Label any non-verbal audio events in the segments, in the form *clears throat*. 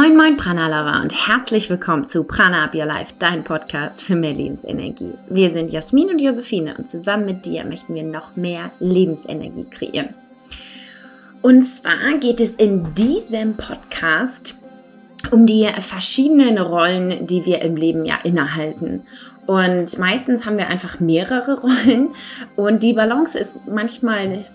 Moin Moin Prana Lover und herzlich willkommen zu Prana Up Your Life, dein Podcast für mehr Lebensenergie. Wir sind Jasmin und Josephine und zusammen mit dir möchten wir noch mehr Lebensenergie kreieren. Und zwar geht es in diesem Podcast um die verschiedenen Rollen, die wir im Leben ja innehalten. Und meistens haben wir einfach mehrere *laughs* Rollen und die Balance ist manchmal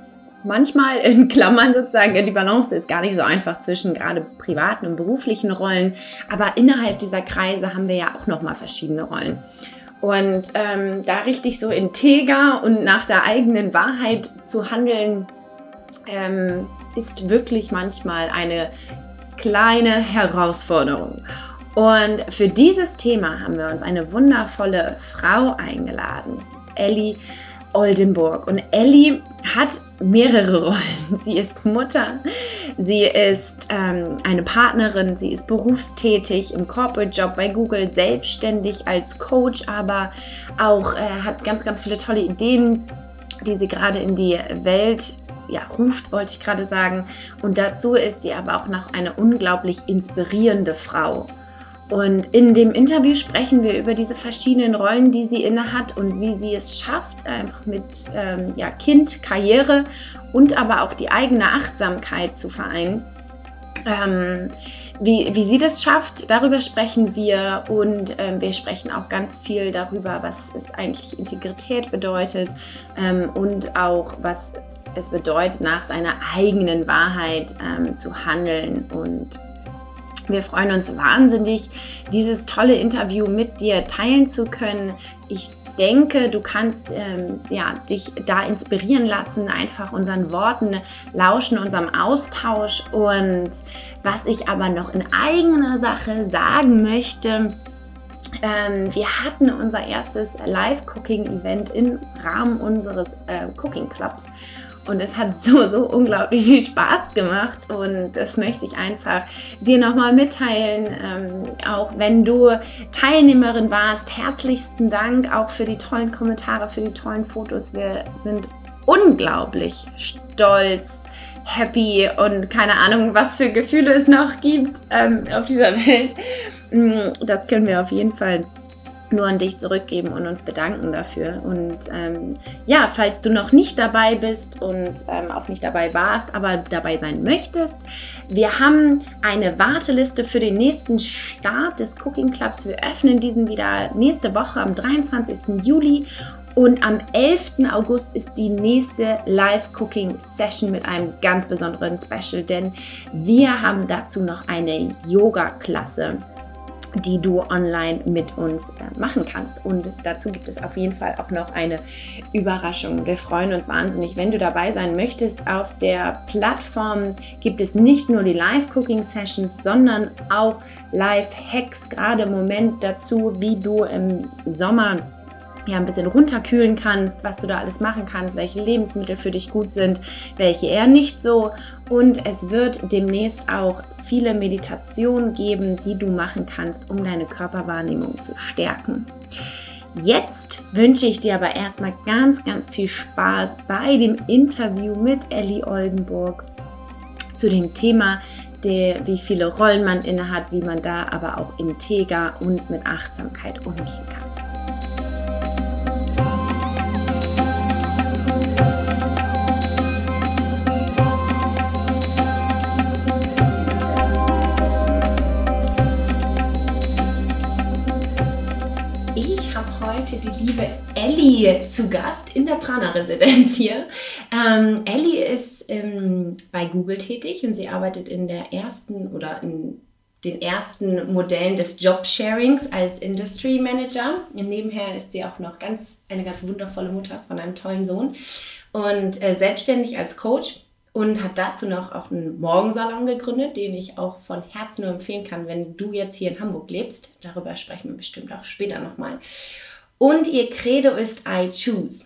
manchmal in *laughs* Klammern sozusagen, die Balance ist gar nicht so einfach zwischen gerade privaten und beruflichen Rollen, aber innerhalb dieser Kreise haben wir ja auch nochmal verschiedene Rollen. Und ähm, da richtig so integer und nach der eigenen Wahrheit zu handeln, ähm, ist wirklich manchmal eine kleine Herausforderung. Und für dieses Thema haben wir uns eine wundervolle Frau eingeladen. Das ist Ellie Oldenburg. Und Ellie hat mehrere *laughs* Rollen. Sie ist Mutter, sie ist ähm, eine Partnerin, sie ist berufstätig im Corporate Job bei Google, selbstständig als Coach, aber auch äh, hat ganz, ganz viele tolle Ideen, die sie gerade in die Welt ja, ruft, wollte ich gerade sagen. Und dazu ist sie aber auch noch eine unglaublich inspirierende Frau. Und in dem Interview sprechen wir über diese verschiedenen Rollen, die sie innehat und wie sie es schafft, einfach mit ähm, ja, Kind, Karriere und aber auch die eigene Achtsamkeit zu vereinen. Ähm, wie, wie sie das schafft, darüber sprechen wir und ähm, wir sprechen auch ganz viel darüber, was es eigentlich Integrität bedeutet ähm, und auch was es bedeutet, nach seiner eigenen Wahrheit ähm, zu handeln und wir freuen uns wahnsinnig, dieses tolle Interview mit dir teilen zu können. Ich denke, du kannst ähm, ja, dich da inspirieren lassen, einfach unseren Worten lauschen, unserem Austausch. Und was ich aber noch in eigener Sache sagen möchte, ähm, wir hatten unser erstes Live-Cooking-Event im Rahmen unseres äh, Cooking Clubs. Und es hat *laughs* so, so unglaublich viel Spaß gemacht. Und das möchte ich einfach dir nochmal mitteilen. Ähm, auch wenn du Teilnehmerin warst, herzlichsten Dank auch für die tollen Kommentare, für die tollen Fotos. Wir sind unglaublich stolz, happy und keine Ahnung, was für Gefühle es noch gibt ähm, auf dieser Welt. Mm, das können wir auf jeden Fall nur an dich zurückgeben und uns bedanken dafür. Und ähm, ja, falls du noch nicht dabei bist und ähm, auch nicht dabei warst, aber dabei sein möchtest, wir haben eine Warteliste für den nächsten Start des Cooking Clubs. Wir öffnen diesen wieder nächste Woche am 23. Juli und am 11. August ist die nächste Live-Cooking-Session mit einem ganz besonderen Special, denn wir haben dazu noch eine Yoga-Klasse die du online mit uns äh, machen kannst. Und dazu gibt es auf jeden Fall auch noch eine Überraschung. Wir freuen uns wahnsinnig, wenn du dabei sein möchtest. Auf der Plattform gibt es nicht nur die Live-Cooking-Sessions, sondern auch Live-Hacks, gerade im Moment dazu, wie du im Sommer ja, ein bisschen runterkühlen kannst, was du da alles machen kannst, welche Lebensmittel für dich gut sind, welche eher nicht so. Und es wird demnächst auch viele Meditationen geben, die du machen kannst, um deine Körperwahrnehmung zu stärken. Jetzt wünsche ich dir aber erstmal ganz, ganz viel Spaß bei dem Interview mit Ellie Oldenburg zu dem Thema, der, wie viele Rollen man innehat, wie man da aber auch integer und mit Achtsamkeit umgehen kann. Liebe Ellie zu Gast in der Prana-Residenz hier. Ähm, Ellie ist ähm, bei Google tätig und sie arbeitet in der ersten oder in den ersten Modellen des Job-Sharings als Industry Manager. Nebenher ist sie auch noch ganz, eine ganz wundervolle Mutter von einem tollen Sohn und äh, selbstständig als Coach und hat dazu noch auch einen Morgensalon gegründet, den ich auch von Herzen nur empfehlen kann, wenn du jetzt hier in Hamburg lebst. Darüber sprechen wir bestimmt auch später nochmal. Und ihr Credo ist I choose.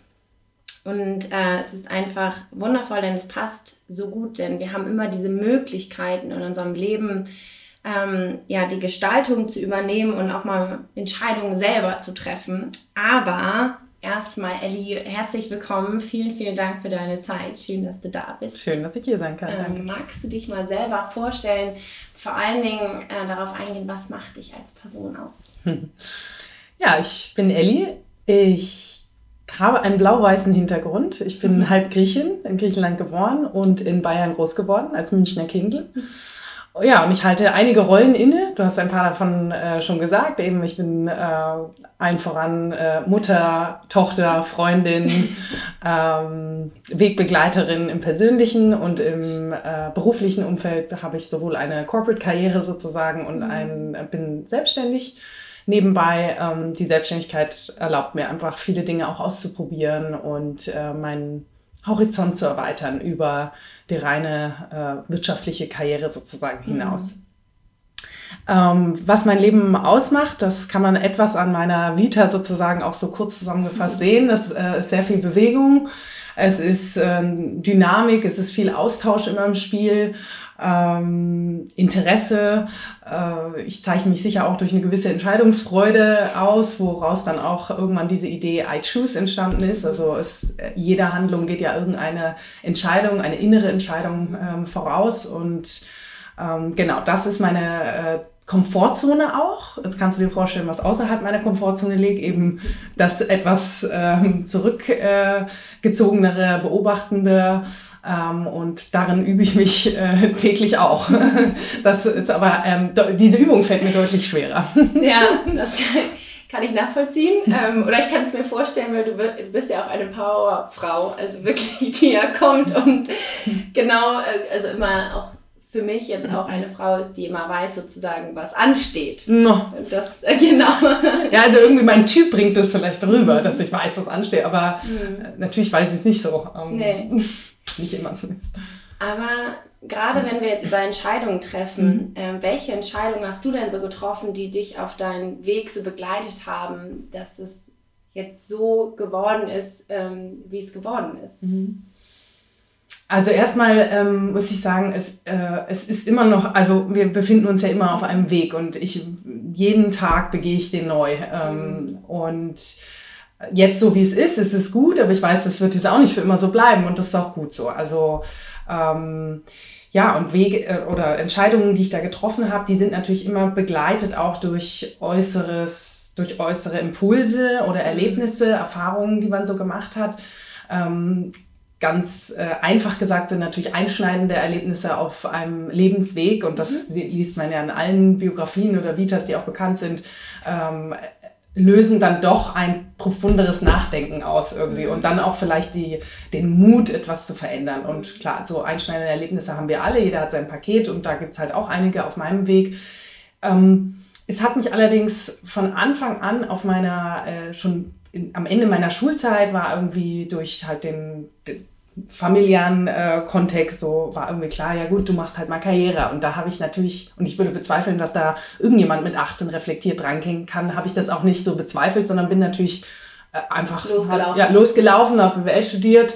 Und äh, es ist einfach wundervoll, denn es passt so gut, denn wir haben immer diese Möglichkeiten in unserem Leben, ähm, ja, die Gestaltung zu übernehmen und auch mal Entscheidungen selber zu treffen. Aber erstmal, Elli, herzlich willkommen. Vielen, vielen Dank für deine Zeit. Schön, dass du da bist. Schön, dass ich hier sein kann. Ähm, magst du dich mal selber vorstellen, vor allen Dingen äh, darauf eingehen, was macht dich als Person aus? *laughs* Ja, ich bin Elli. Ich habe einen blau-weißen Hintergrund. Ich bin mhm. halb Griechin, in Griechenland geboren und in Bayern groß geworden, als Münchner Kindl. Ja, und ich halte einige Rollen inne. Du hast ein paar davon äh, schon gesagt. Eben, ich bin äh, ein voran äh, Mutter, Tochter, Freundin, *laughs* ähm, Wegbegleiterin im persönlichen und im äh, beruflichen Umfeld habe ich sowohl eine Corporate-Karriere sozusagen und mhm. ein, bin selbstständig. Nebenbei, ähm, die Selbstständigkeit erlaubt mir einfach viele Dinge auch auszuprobieren und äh, meinen Horizont zu erweitern über die reine äh, wirtschaftliche Karriere sozusagen hinaus. Mhm. Ähm, was mein Leben ausmacht, das kann man etwas an meiner Vita sozusagen auch so kurz zusammengefasst mhm. sehen. Das äh, ist sehr viel Bewegung, es ist ähm, Dynamik, es ist viel Austausch immer im Spiel ähm, Interesse. Äh, ich zeichne mich sicher auch durch eine gewisse Entscheidungsfreude aus, woraus dann auch irgendwann diese Idee I Choose entstanden ist. Also es, jede Handlung geht ja irgendeine Entscheidung, eine innere Entscheidung ähm, voraus. Und ähm, genau, das ist meine äh, Komfortzone auch. Jetzt kannst du dir vorstellen, was außerhalb meiner Komfortzone liegt, eben das etwas ähm, zurückgezogenere, beobachtende ähm, und darin übe ich mich äh, *laughs* täglich auch. *laughs* das ist aber, ähm, diese Übung fällt mir deutlich schwerer. *laughs* ja, das kann, kann ich nachvollziehen. Ähm, oder ich kann es mir vorstellen, weil du, du bist ja auch eine Powerfrau, also wirklich, die ja kommt und genau, äh, also immer auch für mich jetzt auch eine Frau ist, die immer weiß sozusagen, was ansteht. No. Das, äh, genau. Ja, also irgendwie mein Typ bringt das vielleicht rüber, dass ich weiß, was ansteht, aber mhm. natürlich weiß ich es nicht so. Ähm, nee. Nicht immer zumindest. Aber gerade wenn wir jetzt über Entscheidungen treffen, mhm. äh, welche Entscheidungen hast du denn so getroffen, die dich auf deinen Weg so begleitet haben, dass es jetzt so geworden ist, ähm, wie es geworden ist? Mhm. Also erstmal ähm, muss ich sagen, es, äh, es ist immer noch, also wir befinden uns ja immer auf einem Weg und ich jeden Tag begehe ich den neu. Ähm, mhm. Und jetzt so wie es ist, ist es gut, aber ich weiß, das wird jetzt auch nicht für immer so bleiben und das ist auch gut so. Also ähm, ja, und Wege äh, oder Entscheidungen, die ich da getroffen habe, die sind natürlich immer begleitet auch durch äußeres, durch äußere Impulse oder Erlebnisse, Erfahrungen, die man so gemacht hat. Ähm, ganz äh, einfach gesagt sind natürlich einschneidende Erlebnisse auf einem Lebensweg und das mhm. liest man ja in allen Biografien oder Vitas, die auch bekannt sind. Ähm, lösen dann doch ein profunderes Nachdenken aus irgendwie und dann auch vielleicht die, den Mut, etwas zu verändern. Und klar, so einschneidende Erlebnisse haben wir alle, jeder hat sein Paket und da gibt es halt auch einige auf meinem Weg. Ähm, es hat mich allerdings von Anfang an auf meiner, äh, schon in, am Ende meiner Schulzeit war irgendwie durch halt den, den familiären äh, Kontext so war irgendwie klar, ja gut, du machst halt mal Karriere. Und da habe ich natürlich, und ich würde bezweifeln, dass da irgendjemand mit 18 reflektiert dranhängen kann, habe ich das auch nicht so bezweifelt, sondern bin natürlich äh, einfach losgelaufen, ja, losgelaufen habe BWL studiert.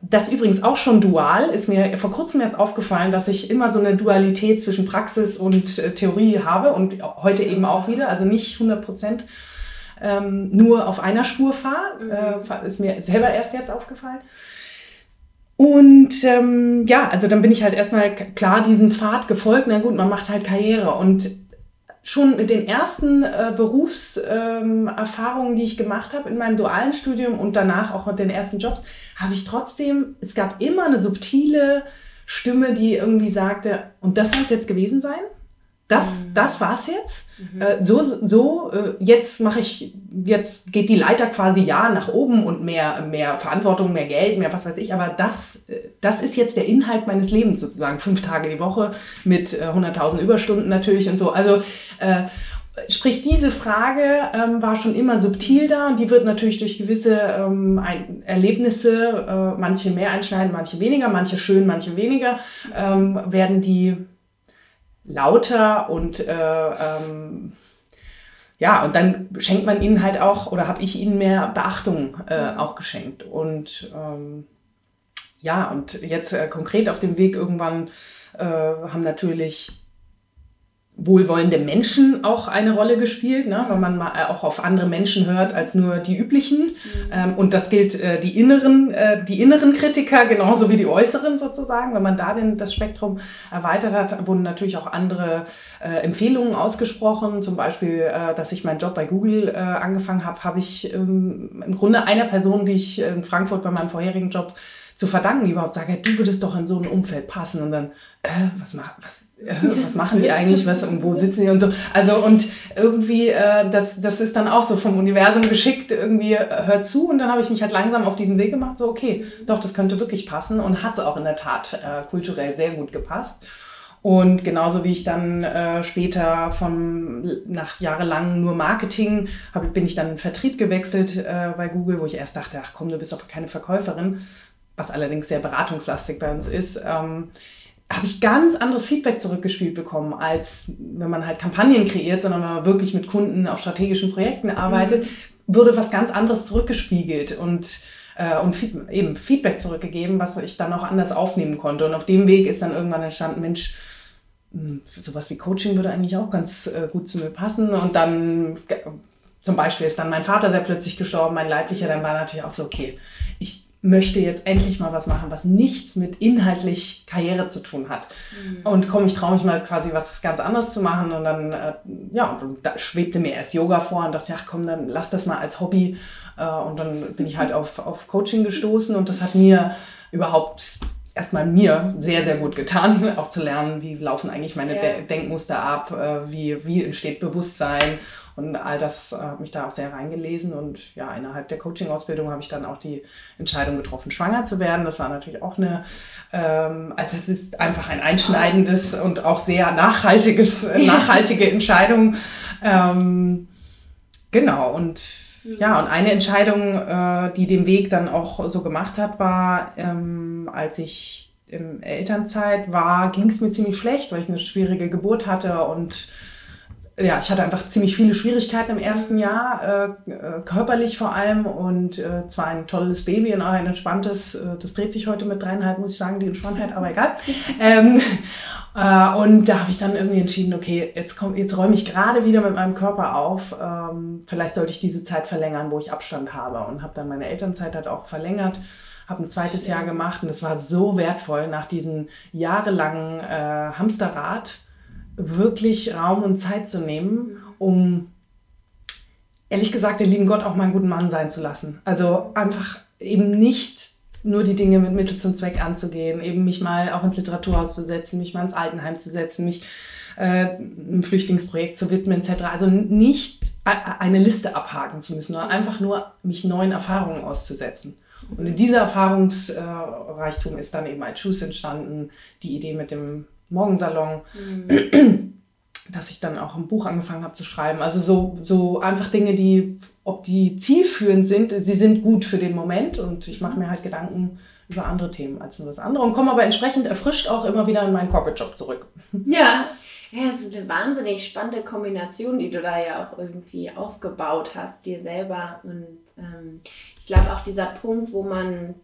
Das übrigens auch schon dual, ist mir vor kurzem erst aufgefallen, dass ich immer so eine Dualität zwischen Praxis und äh, Theorie habe und heute eben auch wieder, also nicht 100 Prozent ähm, nur auf einer Spur fahre. Mhm. Äh, ist mir selber erst jetzt aufgefallen. Und ähm, ja, also dann bin ich halt erstmal klar diesen Pfad gefolgt. Na gut, man macht halt Karriere. Und schon mit den ersten äh, Berufserfahrungen, ähm, die ich gemacht habe in meinem dualen Studium und danach auch mit den ersten Jobs, habe ich trotzdem, es gab immer eine subtile Stimme, die irgendwie sagte, und das soll es jetzt gewesen sein? Das, mhm. das war's jetzt. Mhm. Äh, so, so äh, jetzt mache ich, jetzt geht die Leiter quasi ja nach oben und mehr, mehr Verantwortung, mehr Geld, mehr was weiß ich. Aber das, äh, das ist jetzt der Inhalt meines Lebens sozusagen. Fünf Tage die Woche mit äh, 100.000 Überstunden natürlich und so. Also, äh, Sprich, diese Frage ähm, war schon immer subtil da und die wird natürlich durch gewisse ähm, ein Erlebnisse, äh, manche mehr einschneiden, manche weniger, manche schön, manche weniger, ähm, werden die lauter und äh, ähm, ja, und dann schenkt man ihnen halt auch, oder habe ich ihnen mehr Beachtung äh, mhm. auch geschenkt. Und ähm, ja, und jetzt äh, konkret auf dem Weg irgendwann äh, haben natürlich wohlwollende Menschen auch eine Rolle gespielt, ne? weil man mal äh, auch auf andere Menschen hört als nur die üblichen. Mhm. Ähm, und das gilt äh, die inneren, äh, die inneren Kritiker genauso wie die äußeren sozusagen. Wenn man da den, das Spektrum erweitert hat, wurden natürlich auch andere äh, Empfehlungen ausgesprochen. Zum Beispiel, äh, dass ich meinen Job bei Google äh, angefangen habe, habe ich ähm, im Grunde einer Person, die ich in Frankfurt bei meinem vorherigen Job zu verdanken, die überhaupt sagen, du würdest doch in so ein Umfeld passen. Und dann, äh, was, ma was, äh, was machen die eigentlich, was und wo sitzen die und so. Also und irgendwie, äh, das, das ist dann auch so vom Universum geschickt, irgendwie äh, hört zu. Und dann habe ich mich halt langsam auf diesen Weg gemacht, so okay, doch, das könnte wirklich passen und hat es auch in der Tat äh, kulturell sehr gut gepasst. Und genauso wie ich dann äh, später von nach jahrelang nur Marketing hab, bin ich dann in Vertrieb gewechselt äh, bei Google, wo ich erst dachte, ach komm, du bist doch keine Verkäuferin was allerdings sehr beratungslastig bei uns ist, ähm, habe ich ganz anderes Feedback zurückgespielt bekommen, als wenn man halt Kampagnen kreiert, sondern wenn man wirklich mit Kunden auf strategischen Projekten arbeitet, mhm. wurde was ganz anderes zurückgespiegelt und, äh, und eben Feedback zurückgegeben, was ich dann auch anders aufnehmen konnte. Und auf dem Weg ist dann irgendwann entstanden, Mensch, hm, sowas wie Coaching würde eigentlich auch ganz äh, gut zu mir passen. Und dann zum Beispiel ist dann mein Vater sehr plötzlich gestorben, mein leiblicher, dann war natürlich auch so, okay, ich möchte jetzt endlich mal was machen, was nichts mit inhaltlich Karriere zu tun hat. Mhm. Und komm, ich traue mich mal quasi was ganz anderes zu machen. Und dann, äh, ja, da schwebte mir erst Yoga vor und dachte, ach komm, dann lass das mal als Hobby. Äh, und dann bin ich halt auf, auf Coaching gestoßen und das hat mir überhaupt erstmal mir sehr, sehr gut getan, auch zu lernen, wie laufen eigentlich meine ja. Denkmuster ab, äh, wie, wie entsteht Bewusstsein und all das äh, habe mich da auch sehr reingelesen und ja, innerhalb der Coaching-Ausbildung habe ich dann auch die Entscheidung getroffen, schwanger zu werden. Das war natürlich auch eine, ähm, also es ist einfach ein einschneidendes und auch sehr nachhaltiges, *laughs* nachhaltige Entscheidung. Ähm, genau, und ja, und eine Entscheidung, äh, die den Weg dann auch so gemacht hat, war, ähm, als ich in Elternzeit war, ging es mir ziemlich schlecht, weil ich eine schwierige Geburt hatte und ja, ich hatte einfach ziemlich viele Schwierigkeiten im ersten Jahr, äh, äh, körperlich vor allem. Und äh, zwar ein tolles Baby und auch ein entspanntes, äh, das dreht sich heute mit dreieinhalb, muss ich sagen, die Entspanntheit, aber egal. *laughs* ähm, äh, und da habe ich dann irgendwie entschieden, okay, jetzt, komm, jetzt räume ich gerade wieder mit meinem Körper auf, ähm, vielleicht sollte ich diese Zeit verlängern, wo ich Abstand habe. Und habe dann meine Elternzeit halt auch verlängert. Habe ein zweites Jahr gemacht. Und das war so wertvoll nach diesen jahrelangen äh, Hamsterrad wirklich Raum und Zeit zu nehmen, um ehrlich gesagt den lieben Gott auch mal einen guten Mann sein zu lassen. Also einfach eben nicht nur die Dinge mit Mittel zum Zweck anzugehen, eben mich mal auch ins Literaturhaus zu setzen, mich mal ins Altenheim zu setzen, mich äh, einem Flüchtlingsprojekt zu widmen etc. Also nicht eine Liste abhaken zu müssen, sondern einfach nur mich neuen Erfahrungen auszusetzen. Und in dieser Erfahrungsreichtum ist dann eben ein Schuss entstanden, die Idee mit dem Morgensalon, mhm. dass ich dann auch ein Buch angefangen habe zu schreiben. Also so, so einfach Dinge, die, ob die zielführend sind, sie sind gut für den Moment und ich mache mir halt Gedanken über andere Themen als nur das andere und komme aber entsprechend erfrischt auch immer wieder in meinen Corporate-Job zurück. Ja. Ja, es ist eine wahnsinnig spannende Kombination, die du da ja auch irgendwie aufgebaut hast, dir selber. Und ähm, ich glaube auch dieser Punkt, wo man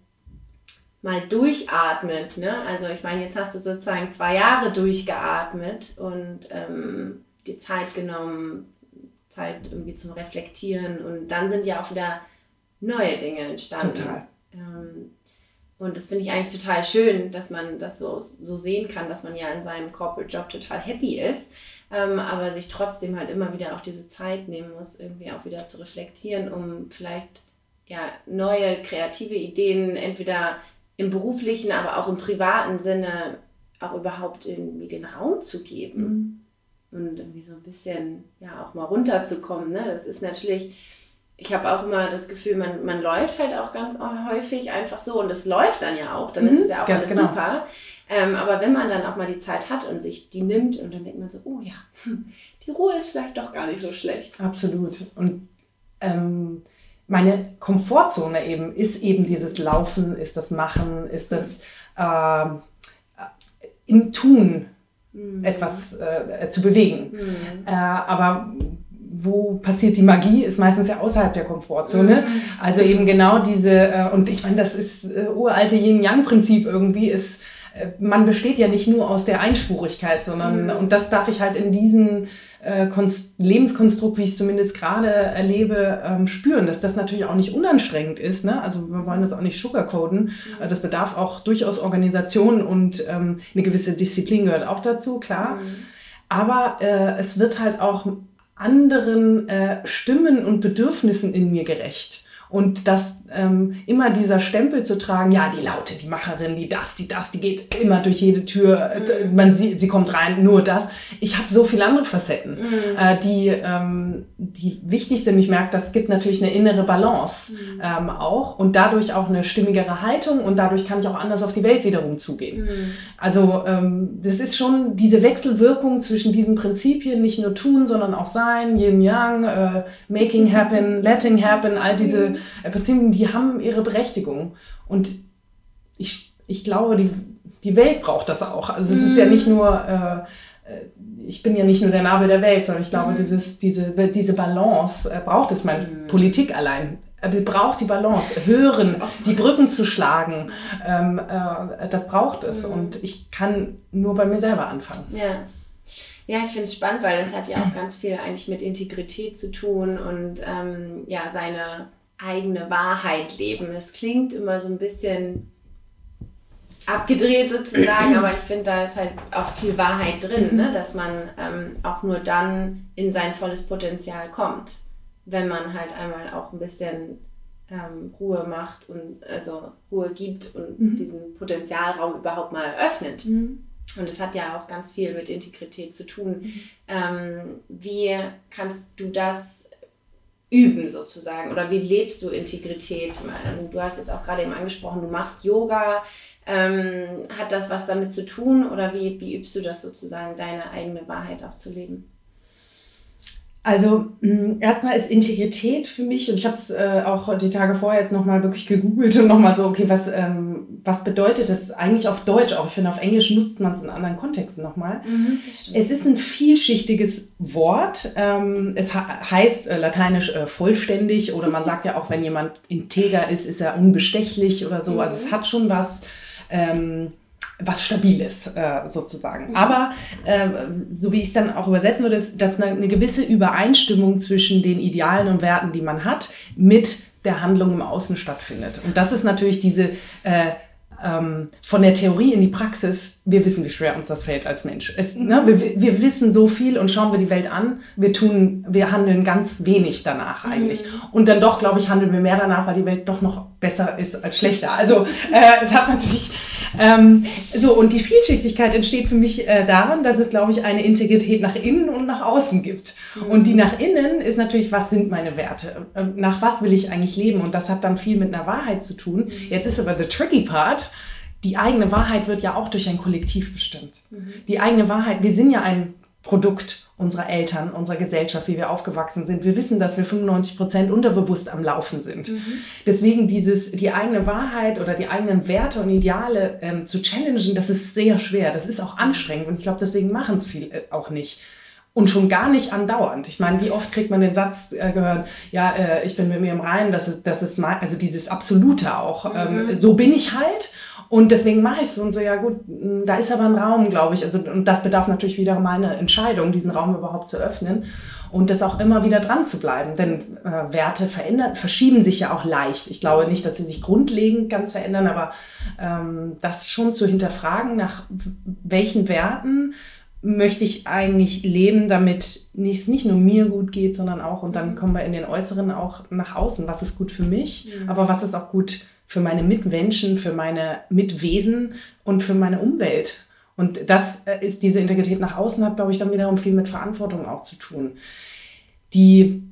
mal durchatmet. Ne? Also ich meine, jetzt hast du sozusagen zwei Jahre durchgeatmet und ähm, die Zeit genommen, Zeit irgendwie zum Reflektieren und dann sind ja auch wieder neue Dinge entstanden. Total. Ähm, und das finde ich eigentlich total schön, dass man das so, so sehen kann, dass man ja in seinem Corporate Job total happy ist, ähm, aber sich trotzdem halt immer wieder auch diese Zeit nehmen muss, irgendwie auch wieder zu reflektieren, um vielleicht ja neue kreative Ideen entweder im beruflichen, aber auch im privaten Sinne auch überhaupt irgendwie den Raum zu geben mhm. und irgendwie so ein bisschen ja auch mal runterzukommen. Ne? Das ist natürlich, ich habe auch immer das Gefühl, man, man läuft halt auch ganz häufig einfach so und es läuft dann ja auch, dann mhm. ist es ja auch ganz alles genau. super. Ähm, aber wenn man dann auch mal die Zeit hat und sich die nimmt und dann denkt man so, oh ja, *laughs* die Ruhe ist vielleicht doch gar nicht so schlecht. Absolut. Und ähm, meine Komfortzone eben ist eben dieses Laufen, ist das Machen, ist das äh, im Tun mhm. etwas äh, zu bewegen. Mhm. Äh, aber wo passiert die Magie, ist meistens ja außerhalb der Komfortzone. Mhm. Also eben genau diese, äh, und ich meine, das ist äh, uralte Yin-Yang-Prinzip irgendwie, ist man besteht ja nicht nur aus der Einspurigkeit, sondern, mhm. und das darf ich halt in diesem äh, Lebenskonstrukt, wie ich es zumindest gerade erlebe, ähm, spüren, dass das natürlich auch nicht unanstrengend ist. Ne? Also wir wollen das auch nicht sugarcoden. Mhm. Das bedarf auch durchaus Organisation und ähm, eine gewisse Disziplin gehört auch dazu, klar. Mhm. Aber äh, es wird halt auch anderen äh, Stimmen und Bedürfnissen in mir gerecht. Und das ähm, immer dieser Stempel zu tragen, ja, die Laute, die Macherin, die das, die das, die geht immer durch jede Tür, mhm. man sieht, sie kommt rein, nur das. Ich habe so viele andere Facetten, mhm. äh, die, ähm, die wichtig sind. Ich merke, das gibt natürlich eine innere Balance mhm. ähm, auch und dadurch auch eine stimmigere Haltung und dadurch kann ich auch anders auf die Welt wiederum zugehen. Mhm. Also ähm, das ist schon diese Wechselwirkung zwischen diesen Prinzipien, nicht nur tun, sondern auch sein, Yin Yang, äh, Making Happen, Letting Happen, all diese äh, Beziehungen, die haben ihre Berechtigung. Und ich, ich glaube, die, die Welt braucht das auch. Also es ist ja nicht nur, äh, äh, ich bin ja nicht nur der Nabel der Welt, sondern ich glaube, mhm. dieses, diese, diese Balance äh, braucht es. Meine mhm. Politik allein äh, braucht die Balance, hören, die Brücken zu schlagen, ähm, äh, das braucht es. Mhm. Und ich kann nur bei mir selber anfangen. Ja. Ja, ich finde es spannend, weil das hat ja auch ganz viel eigentlich mit Integrität zu tun und ähm, ja, seine eigene Wahrheit leben. Es klingt immer so ein bisschen abgedreht sozusagen, aber ich finde, da ist halt auch viel Wahrheit drin, ne? dass man ähm, auch nur dann in sein volles Potenzial kommt, wenn man halt einmal auch ein bisschen ähm, Ruhe macht und also Ruhe gibt und mhm. diesen Potenzialraum überhaupt mal öffnet. Mhm. Und das hat ja auch ganz viel mit Integrität zu tun. Mhm. Ähm, wie kannst du das üben sozusagen? Oder wie lebst du Integrität? Du hast jetzt auch gerade eben angesprochen, du machst Yoga. Ähm, hat das was damit zu tun oder wie, wie übst du das sozusagen, deine eigene Wahrheit auch zu leben? Also mh, erstmal ist Integrität für mich, und ich habe es äh, auch die Tage vorher jetzt nochmal wirklich gegoogelt und nochmal so, okay, was, ähm, was bedeutet das eigentlich auf Deutsch auch? Ich finde, auf Englisch nutzt man es in anderen Kontexten nochmal. Mhm, es ist ein vielschichtiges Wort. Ähm, es heißt äh, lateinisch äh, vollständig oder man sagt ja auch, wenn jemand integer ist, ist er unbestechlich oder so. Mhm. Also es mhm. hat schon was. Ähm, was Stabiles äh, sozusagen. Mhm. Aber äh, so wie ich es dann auch übersetzen würde, ist, dass eine, eine, gewisse Übereinstimmung zwischen den Idealen und Werten, die man hat, mit der Handlung im Außen stattfindet. Und das ist natürlich diese äh, ähm, von der Theorie in die Praxis, wir wissen, wie schwer uns das fällt als Mensch. Es, ne, wir, wir wissen so viel und schauen wir die Welt an, wir tun, wir handeln ganz wenig danach eigentlich. Mhm. Und dann doch, glaube ich, handeln wir mehr danach, weil die Welt doch noch besser ist als schlechter. Also äh, es hat natürlich ähm, so und die Vielschichtigkeit entsteht für mich äh, daran, dass es, glaube ich, eine Integrität nach innen und nach außen gibt. Mhm. Und die nach innen ist natürlich, was sind meine Werte? Ähm, nach was will ich eigentlich leben? Und das hat dann viel mit einer Wahrheit zu tun. Mhm. Jetzt ist aber the tricky part die eigene Wahrheit wird ja auch durch ein Kollektiv bestimmt. Mhm. Die eigene Wahrheit, wir sind ja ein Produkt unserer Eltern, unserer Gesellschaft, wie wir aufgewachsen sind. Wir wissen, dass wir 95 Prozent unterbewusst am Laufen sind. Mhm. Deswegen dieses, die eigene Wahrheit oder die eigenen Werte und Ideale ähm, zu challengen, das ist sehr schwer. Das ist auch anstrengend und ich glaube, deswegen machen es viele äh, auch nicht. Und schon gar nicht andauernd. Ich meine, wie oft kriegt man den Satz äh, gehört, ja, äh, ich bin mit mir im Reinen, das ist, das ist mal, also dieses Absolute auch. Ähm, mhm. so bin ich halt. Und deswegen mache ich es und so, ja gut, da ist aber ein Raum, glaube ich. Also, und das bedarf natürlich wieder meiner Entscheidung, diesen Raum überhaupt zu öffnen und das auch immer wieder dran zu bleiben. Denn äh, Werte verändern, verschieben sich ja auch leicht. Ich glaube nicht, dass sie sich grundlegend ganz verändern, aber ähm, das schon zu hinterfragen, nach welchen Werten möchte ich eigentlich leben, damit es nicht, nicht nur mir gut geht, sondern auch, und dann kommen wir in den Äußeren auch nach außen, was ist gut für mich, mhm. aber was ist auch gut für meine Mitmenschen, für meine Mitwesen und für meine Umwelt. Und das äh, ist diese Integrität nach außen, hat, glaube ich, dann wiederum viel mit Verantwortung auch zu tun. Die,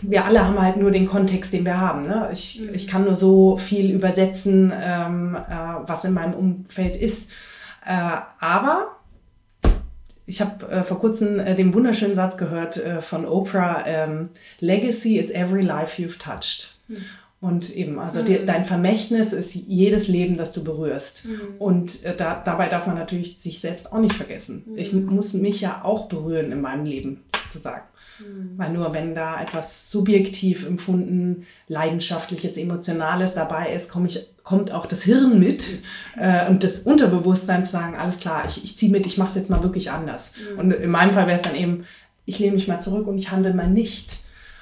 wir alle haben halt nur den Kontext, den wir haben. Ne? Ich, mhm. ich kann nur so viel übersetzen, ähm, äh, was in meinem Umfeld ist. Äh, aber ich habe äh, vor kurzem äh, den wunderschönen Satz gehört äh, von Oprah, ähm, Legacy is every life you've touched. Mhm. Und eben, also mhm. die, dein Vermächtnis ist jedes Leben, das du berührst. Mhm. Und äh, da, dabei darf man natürlich sich selbst auch nicht vergessen. Mhm. Ich muss mich ja auch berühren in meinem Leben, sozusagen. Mhm. Weil nur wenn da etwas subjektiv empfunden, leidenschaftliches, emotionales dabei ist, komm ich, kommt auch das Hirn mit äh, und das Unterbewusstsein zu sagen, alles klar, ich, ich ziehe mit, ich mache es jetzt mal wirklich anders. Mhm. Und in meinem Fall wäre es dann eben, ich lehne mich mal zurück und ich handle mal nicht.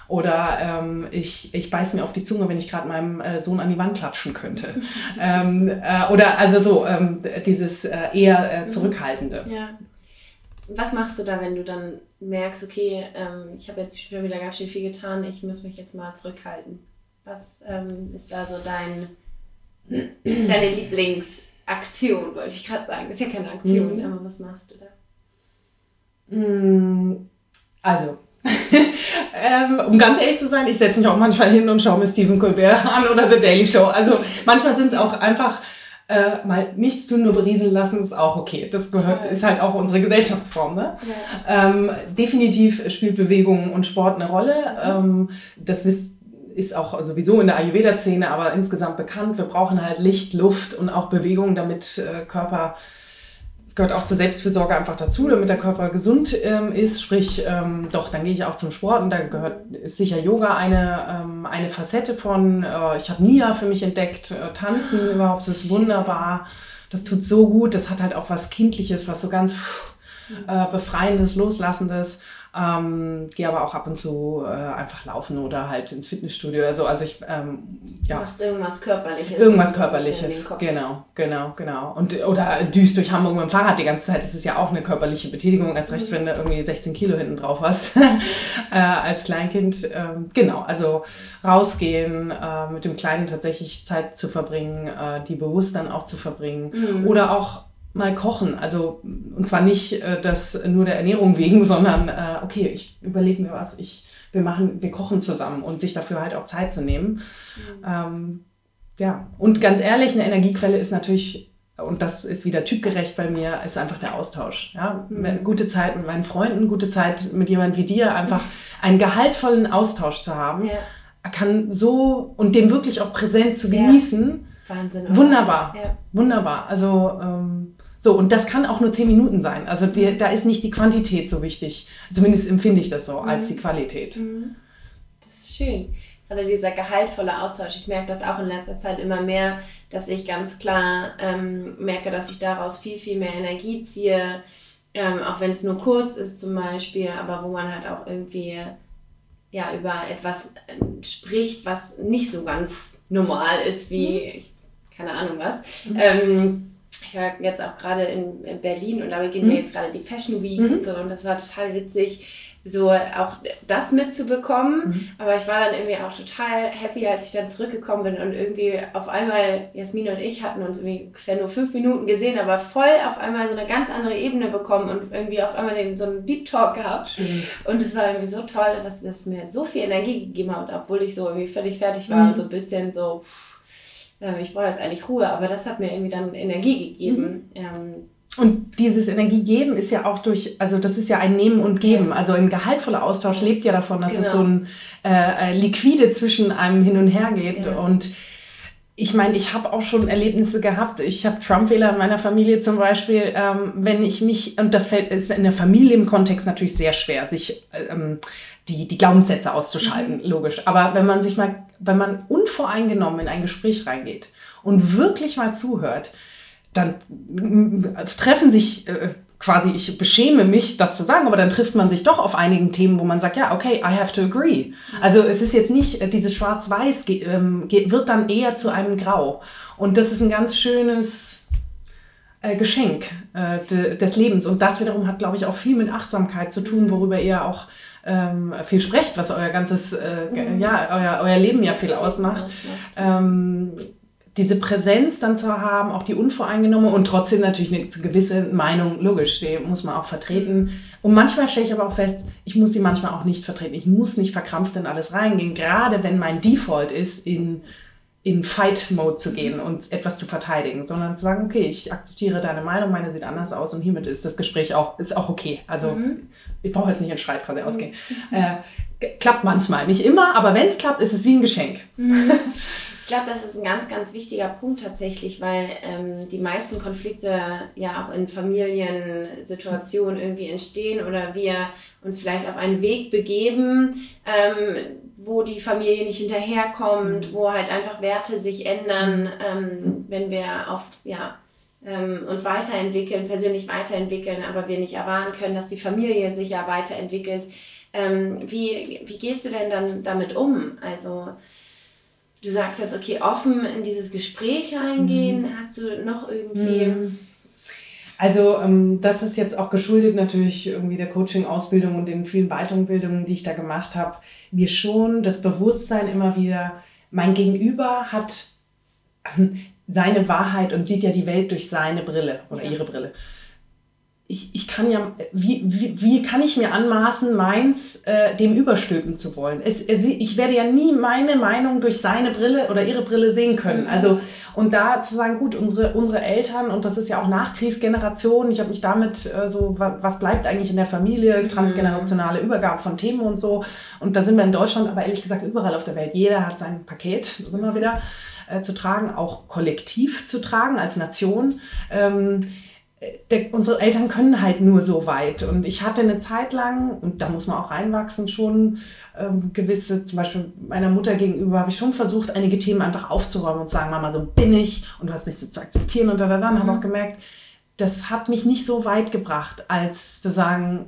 Oder ähm, ich, ich beiß mir auf die Zunge, wenn ich gerade meinem äh, Sohn an die Wand klatschen könnte. *laughs* ähm, äh, oder also so, ähm, dieses äh, eher äh, mhm. zurückhaltende. Ja. Was machst du da, wenn du dann merkst, okay, ähm, ich habe jetzt schon wieder ganz schön viel getan, ich muss mich jetzt mal zurückhalten? Was ähm, ist da so dein, deine Lieblingsaktion, wollte ich gerade sagen. Ist ja keine Aktion, mhm. aber was machst du da? Mm, also, *laughs* ähm, um ganz ehrlich zu sein, ich setze mich auch manchmal hin und schaue mir Stephen Colbert *laughs* an oder The Daily Show. Also manchmal sind es auch einfach äh, mal nichts tun, nur berieseln lassen, ist auch okay. Das gehört, ist halt auch unsere Gesellschaftsform. Ne? Ja. Ähm, definitiv spielt Bewegung und Sport eine Rolle. Ähm, das ist auch sowieso in der Ayurveda-Szene, aber insgesamt bekannt. Wir brauchen halt Licht, Luft und auch Bewegung, damit äh, Körper gehört auch zur Selbstfürsorge einfach dazu, damit der Körper gesund ähm, ist. Sprich, ähm, doch, dann gehe ich auch zum Sport und da gehört ist sicher Yoga eine, ähm, eine Facette von. Äh, ich habe Nia für mich entdeckt, äh, Tanzen überhaupt, das ist wunderbar. Das tut so gut, das hat halt auch was Kindliches, was so ganz äh, Befreiendes, Loslassendes. Ähm, Gehe aber auch ab und zu äh, einfach laufen oder halt ins Fitnessstudio. Also, also ich, ähm, ja. Du machst irgendwas Körperliches. Irgendwas Körperliches, genau, genau, genau. Und, oder düst durch Hamburg mit dem Fahrrad die ganze Zeit. Das ist ja auch eine körperliche Betätigung, erst recht, mhm. wenn du irgendwie 16 Kilo hinten drauf hast *laughs* äh, als Kleinkind. Ähm, genau, also rausgehen, äh, mit dem Kleinen tatsächlich Zeit zu verbringen, äh, die bewusst dann auch zu verbringen. Mhm. Oder auch mal kochen. Also, und zwar nicht äh, das nur der Ernährung wegen, *laughs* sondern äh, okay, ich überlege mir was, ich, wir machen, wir kochen zusammen und sich dafür halt auch Zeit zu nehmen. Mhm. Ähm, ja, und ganz ehrlich, eine Energiequelle ist natürlich, und das ist wieder typgerecht bei mir, ist einfach der Austausch. Ja? Mhm. Gute Zeit mit meinen Freunden, gute Zeit mit jemand wie dir, einfach *laughs* einen gehaltvollen Austausch zu haben. Ja. Kann so und dem wirklich auch präsent zu genießen. Ja. Wahnsinn. Oder? Wunderbar. Ja. Wunderbar. Also ähm, so, und das kann auch nur zehn Minuten sein. Also die, da ist nicht die Quantität so wichtig. Zumindest empfinde ich das so, mhm. als die Qualität. Mhm. Das ist schön. Gerade dieser gehaltvolle Austausch. Ich merke das auch in letzter Zeit immer mehr, dass ich ganz klar ähm, merke, dass ich daraus viel, viel mehr Energie ziehe. Ähm, auch wenn es nur kurz ist zum Beispiel, aber wo man halt auch irgendwie ja, über etwas äh, spricht, was nicht so ganz normal ist, wie, mhm. ich, keine Ahnung was. Mhm. Ähm, ich war jetzt auch gerade in, Berlin und da beginnt mhm. ja jetzt gerade die Fashion Week mhm. und so und das war total witzig, so auch das mitzubekommen. Mhm. Aber ich war dann irgendwie auch total happy, als ich dann zurückgekommen bin und irgendwie auf einmal, Jasmin und ich hatten uns irgendwie ungefähr nur fünf Minuten gesehen, aber voll auf einmal so eine ganz andere Ebene bekommen und irgendwie auf einmal den, so einen Deep Talk gehabt. Schön. Und es war irgendwie so toll, dass das mir so viel Energie gegeben hat, obwohl ich so irgendwie völlig fertig war mhm. und so ein bisschen so. Pff, äh, ich brauche jetzt eigentlich Ruhe, aber das hat mir irgendwie dann Energie gegeben. Mhm. Ähm, und dieses Energiegeben ist ja auch durch, also das ist ja ein Nehmen und Geben. Also ein gehaltvoller Austausch lebt ja davon, dass genau. es so ein äh, äh, Liquide zwischen einem hin und her geht. Ja. Und ich meine, ich habe auch schon Erlebnisse gehabt. Ich habe Trump-Wähler in meiner Familie zum Beispiel, ähm, wenn ich mich, und das fällt ist in der Familie im Kontext natürlich sehr schwer, sich ähm, die, die Glaubenssätze auszuschalten, mhm. logisch. Aber wenn man sich mal, wenn man unvoreingenommen in ein Gespräch reingeht und wirklich mal zuhört, dann treffen sich äh, quasi, ich beschäme mich, das zu sagen, aber dann trifft man sich doch auf einigen Themen, wo man sagt, ja, okay, I have to agree. Mhm. Also es ist jetzt nicht, äh, dieses Schwarz-Weiß ähm, wird dann eher zu einem Grau. Und das ist ein ganz schönes äh, Geschenk äh, de, des Lebens. Und das wiederum hat, glaube ich, auch viel mit Achtsamkeit zu tun, worüber ihr auch ähm, viel sprecht, was euer ganzes, äh, mhm. ja, euer, euer Leben ja viel ausmacht. Ähm, diese Präsenz dann zu haben, auch die unvoreingenommene und trotzdem natürlich eine gewisse Meinung, logisch, die muss man auch vertreten. Und manchmal stelle ich aber auch fest, ich muss sie manchmal auch nicht vertreten. Ich muss nicht verkrampft in alles reingehen, gerade wenn mein Default ist, in in Fight-Mode zu gehen und etwas zu verteidigen, sondern zu sagen, okay, ich akzeptiere deine Meinung, meine sieht anders aus und hiermit ist das Gespräch auch, ist auch okay. Also mhm. ich brauche jetzt nicht in Streit quasi ausgehen. Mhm. Äh, klappt manchmal, nicht immer, aber wenn es klappt, ist es wie ein Geschenk. Mhm. *laughs* glaube, das ist ein ganz, ganz wichtiger Punkt tatsächlich, weil ähm, die meisten Konflikte ja auch in Familiensituationen irgendwie entstehen oder wir uns vielleicht auf einen Weg begeben, ähm, wo die Familie nicht hinterherkommt, wo halt einfach Werte sich ändern, ähm, wenn wir auf, ja, ähm, uns weiterentwickeln, persönlich weiterentwickeln, aber wir nicht erwarten können, dass die Familie sich ja weiterentwickelt. Ähm, wie, wie gehst du denn dann damit um? Also du sagst jetzt, okay, offen in dieses Gespräch reingehen. Mhm. Hast du noch irgendwie... Mhm. Also ähm, das ist jetzt auch geschuldet natürlich irgendwie der Coaching-Ausbildung und den vielen Weiterbildungen, die ich da gemacht habe. Mir schon das Bewusstsein immer wieder, mein Gegenüber hat seine Wahrheit und sieht ja die Welt durch seine Brille oder ja. ihre Brille ich, ich kann ja, wie, wie, wie kann ich mir anmaßen, meins äh, dem überstülpen zu wollen? Es, es, ich werde ja nie meine Meinung durch seine Brille oder ihre Brille sehen können. Mhm. Also, und da zu sagen, gut, unsere, unsere Eltern, und das ist ja auch Nachkriegsgeneration, ich habe mich damit äh, so, was bleibt eigentlich in der Familie, mhm. transgenerationale Übergabe von Themen und so. Und da sind wir in Deutschland, aber ehrlich gesagt überall auf der Welt. Jeder hat sein Paket, da sind wir wieder, äh, zu tragen, auch kollektiv zu tragen als Nation. Ähm, der, unsere Eltern können halt nur so weit. Und ich hatte eine Zeit lang, und da muss man auch reinwachsen, schon ähm, gewisse, zum Beispiel meiner Mutter gegenüber, habe ich schon versucht, einige Themen einfach aufzuräumen und zu sagen, Mama, so bin ich und du hast mich so zu akzeptieren. Und dann mhm. habe auch gemerkt, das hat mich nicht so weit gebracht, als zu sagen,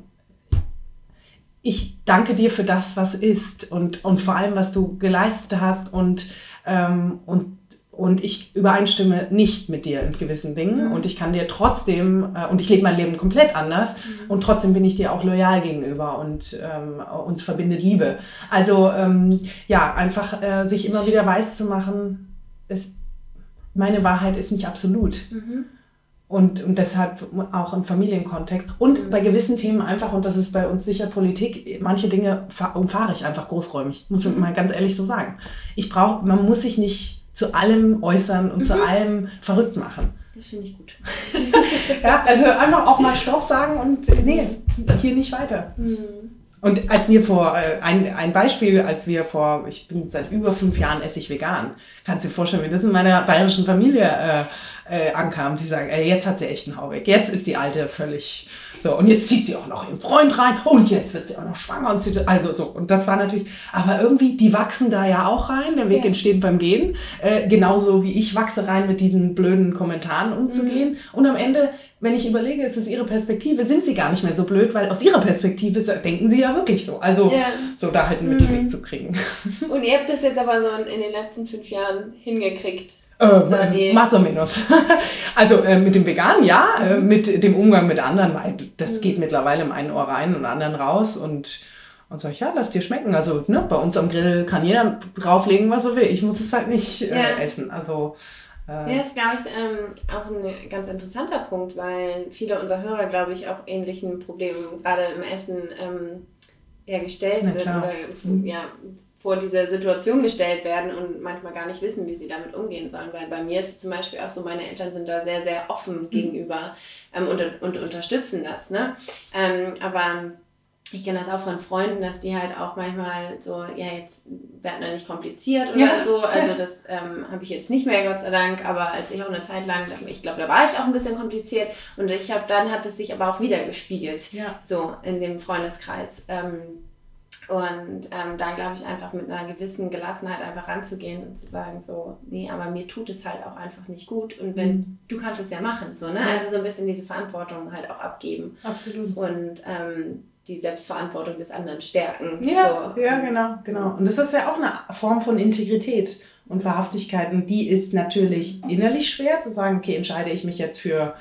ich danke dir für das, was ist und, und vor allem, was du geleistet hast und, ähm, und und ich übereinstimme nicht mit dir in gewissen Dingen mhm. und ich kann dir trotzdem, äh, und ich lebe mein Leben komplett anders mhm. und trotzdem bin ich dir auch loyal gegenüber und ähm, uns verbindet Liebe. Also ähm, ja, einfach äh, sich immer wieder weiß zu machen, es, meine Wahrheit ist nicht absolut. Mhm. Und, und deshalb auch im Familienkontext. Und mhm. bei gewissen Themen einfach, und das ist bei uns sicher Politik, manche Dinge umfahre ich einfach großraummig, muss man mhm. mal ganz ehrlich so sagen. Ich brauche, man muss sich nicht zu allem äußern und mhm. zu allem verrückt machen. Das finde ich gut. *laughs* ja, also einfach auch mal Stopp sagen und äh, nee, hier nicht weiter. Mhm. Und als wir vor, äh, ein, ein Beispiel, als wir vor, ich bin seit über fünf Jahren esse ich vegan. Kannst du dir vorstellen, wie das in meiner bayerischen Familie äh, äh, ankam, die sagen, ey, jetzt hat sie echt einen Hau weg. Jetzt ist die Alte völlig so. Und jetzt zieht sie auch noch ihren Freund rein und jetzt wird sie auch noch schwanger und zieht, also so. Und das war natürlich, aber irgendwie, die wachsen da ja auch rein. Der Weg ja. entsteht beim Gehen. Äh, genauso wie ich wachse rein, mit diesen blöden Kommentaren umzugehen. Mhm. Und am Ende, wenn ich überlege, es ist ihre Perspektive, sind sie gar nicht mehr so blöd, weil aus ihrer Perspektive denken sie ja wirklich so. Also ja. so da halt einen Mittelweg mhm. zu kriegen. *laughs* Und ihr habt das jetzt aber so in den letzten fünf Jahren hingekriegt. Äh, Maß minus. also äh, mit dem Vegan ja, äh, mhm. mit dem Umgang mit anderen, das mhm. geht mittlerweile im einen Ohr rein und anderen raus und und sag ich, ja, lass dir schmecken. Also ne, bei uns am Grill kann jeder drauflegen, was er will. Ich muss es halt nicht äh, ja. essen. Also äh, ja, das ist, glaube ich, ähm, auch ein ganz interessanter Punkt, weil viele unserer Hörer, glaube ich, auch ähnlichen Problemen gerade im Essen ähm, ja, gestellt sind oder mhm. ja, vor diese Situation gestellt werden und manchmal gar nicht wissen, wie sie damit umgehen sollen. Weil bei mir ist es zum Beispiel auch so, meine Eltern sind da sehr, sehr offen mhm. gegenüber ähm, und, und unterstützen das. Ne? Ähm, aber ich kenne das auch von Freunden, dass die halt auch manchmal so, ja, jetzt werden da nicht kompliziert oder ja. so. Also das ähm, habe ich jetzt nicht mehr, Gott sei Dank. Aber als ich auch eine Zeit lang, ich glaube, da war ich auch ein bisschen kompliziert. Und ich habe, dann hat es sich aber auch wieder gespiegelt. Ja. So in dem Freundeskreis. Ähm, und ähm, da glaube ich einfach mit einer gewissen Gelassenheit einfach ranzugehen und zu sagen, so, nee, aber mir tut es halt auch einfach nicht gut. Und wenn, mhm. du kannst es ja machen, so, ne? Also so ein bisschen diese Verantwortung halt auch abgeben. Absolut. Und ähm, die Selbstverantwortung des anderen stärken. Ja, so. ja, genau, genau. Und das ist ja auch eine Form von Integrität und Wahrhaftigkeit. Und die ist natürlich innerlich schwer zu sagen, okay, entscheide ich mich jetzt für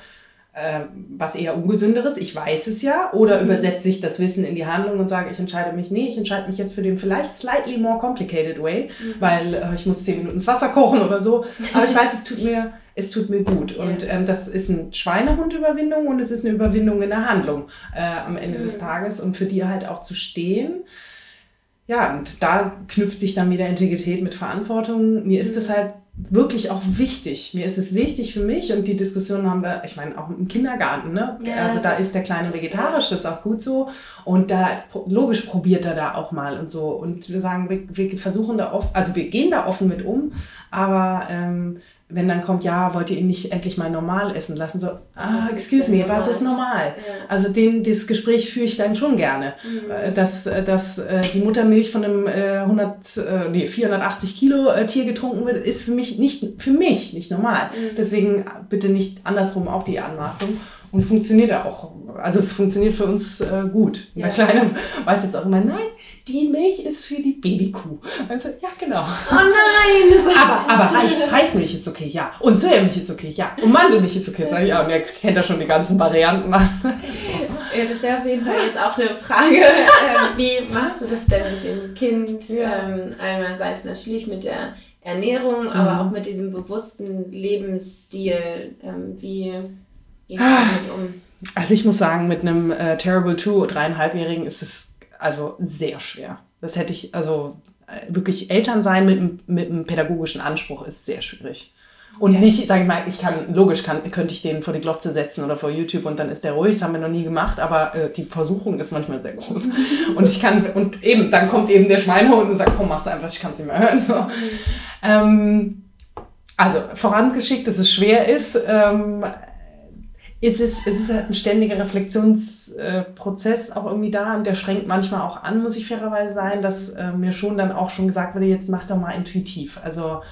äh, was eher ungesünderes, ich weiß es ja, oder mhm. übersetze ich das Wissen in die Handlung und sage, ich entscheide mich, nee, ich entscheide mich jetzt für den vielleicht slightly more complicated way, mhm. weil äh, ich muss zehn Minuten ins Wasser kochen oder so, aber ich weiß, es tut mir, es tut mir gut und ähm, das ist eine Schweinehund-Überwindung und es ist eine Überwindung in der Handlung äh, am Ende mhm. des Tages und für die halt auch zu stehen, ja, und da knüpft sich dann wieder Integrität mit Verantwortung. Mir ist es mhm. halt wirklich auch wichtig. Mir ist es wichtig für mich und die Diskussion haben wir, ich meine, auch im Kindergarten, ne? Ja, also da ist der Kleine vegetarisch, das ist auch gut so. Und da, logisch probiert er da auch mal und so. Und wir sagen, wir, wir versuchen da oft, also wir gehen da offen mit um, aber ähm, wenn dann kommt, ja, wollt ihr ihn nicht endlich mal normal essen lassen? So, ah, was excuse me, normal? was ist normal? Ja. Also den, das Gespräch führe ich dann schon gerne. Mhm. Äh, dass, äh, dass äh, die Muttermilch von einem 100, nee, 480 Kilo Tier getrunken wird, ist für mich nicht, für mich nicht normal. Mhm. Deswegen bitte nicht andersrum auch die Anmaßung und funktioniert auch. Also es funktioniert für uns äh, gut. Ja. Der Kleine weiß jetzt auch immer, nein, die Milch ist für die Babykuh. Also, ja, genau. Oh nein! Oh aber, aber Reis, Reismilch ist okay, ja. Und Sojamilch ist okay, ja. Und Mandelmilch ist okay, sag ich, ja. Und jetzt kennt er schon die ganzen Varianten *laughs* an. Ja, das wäre auf jeden Fall jetzt auch eine Frage. Äh, wie machst du das denn mit dem Kind? Ja. Ähm, einerseits natürlich mit der Ernährung, aber mhm. auch mit diesem bewussten Lebensstil. Ähm, wie um? Also ich muss sagen, mit einem äh, Terrible Two, dreieinhalbjährigen ist es also sehr schwer. Das hätte ich, also äh, wirklich Eltern sein mit, mit einem pädagogischen Anspruch ist sehr schwierig. Und okay. nicht, sage ich mal, ich kann, logisch kann, könnte ich den vor die Glotze setzen oder vor YouTube und dann ist der ruhig, das haben wir noch nie gemacht, aber äh, die Versuchung ist manchmal sehr groß. *laughs* und ich kann, und eben, dann kommt eben der Schweinehund und sagt, komm, mach's einfach, ich kann es nicht mehr hören. So. Mhm. Ähm, also vorangeschickt, dass es schwer ist. Ähm, ist es, es ist halt ein ständiger Reflexionsprozess auch irgendwie da und der schränkt manchmal auch an, muss ich fairerweise sein, dass äh, mir schon dann auch schon gesagt wurde, jetzt mach doch mal intuitiv. Also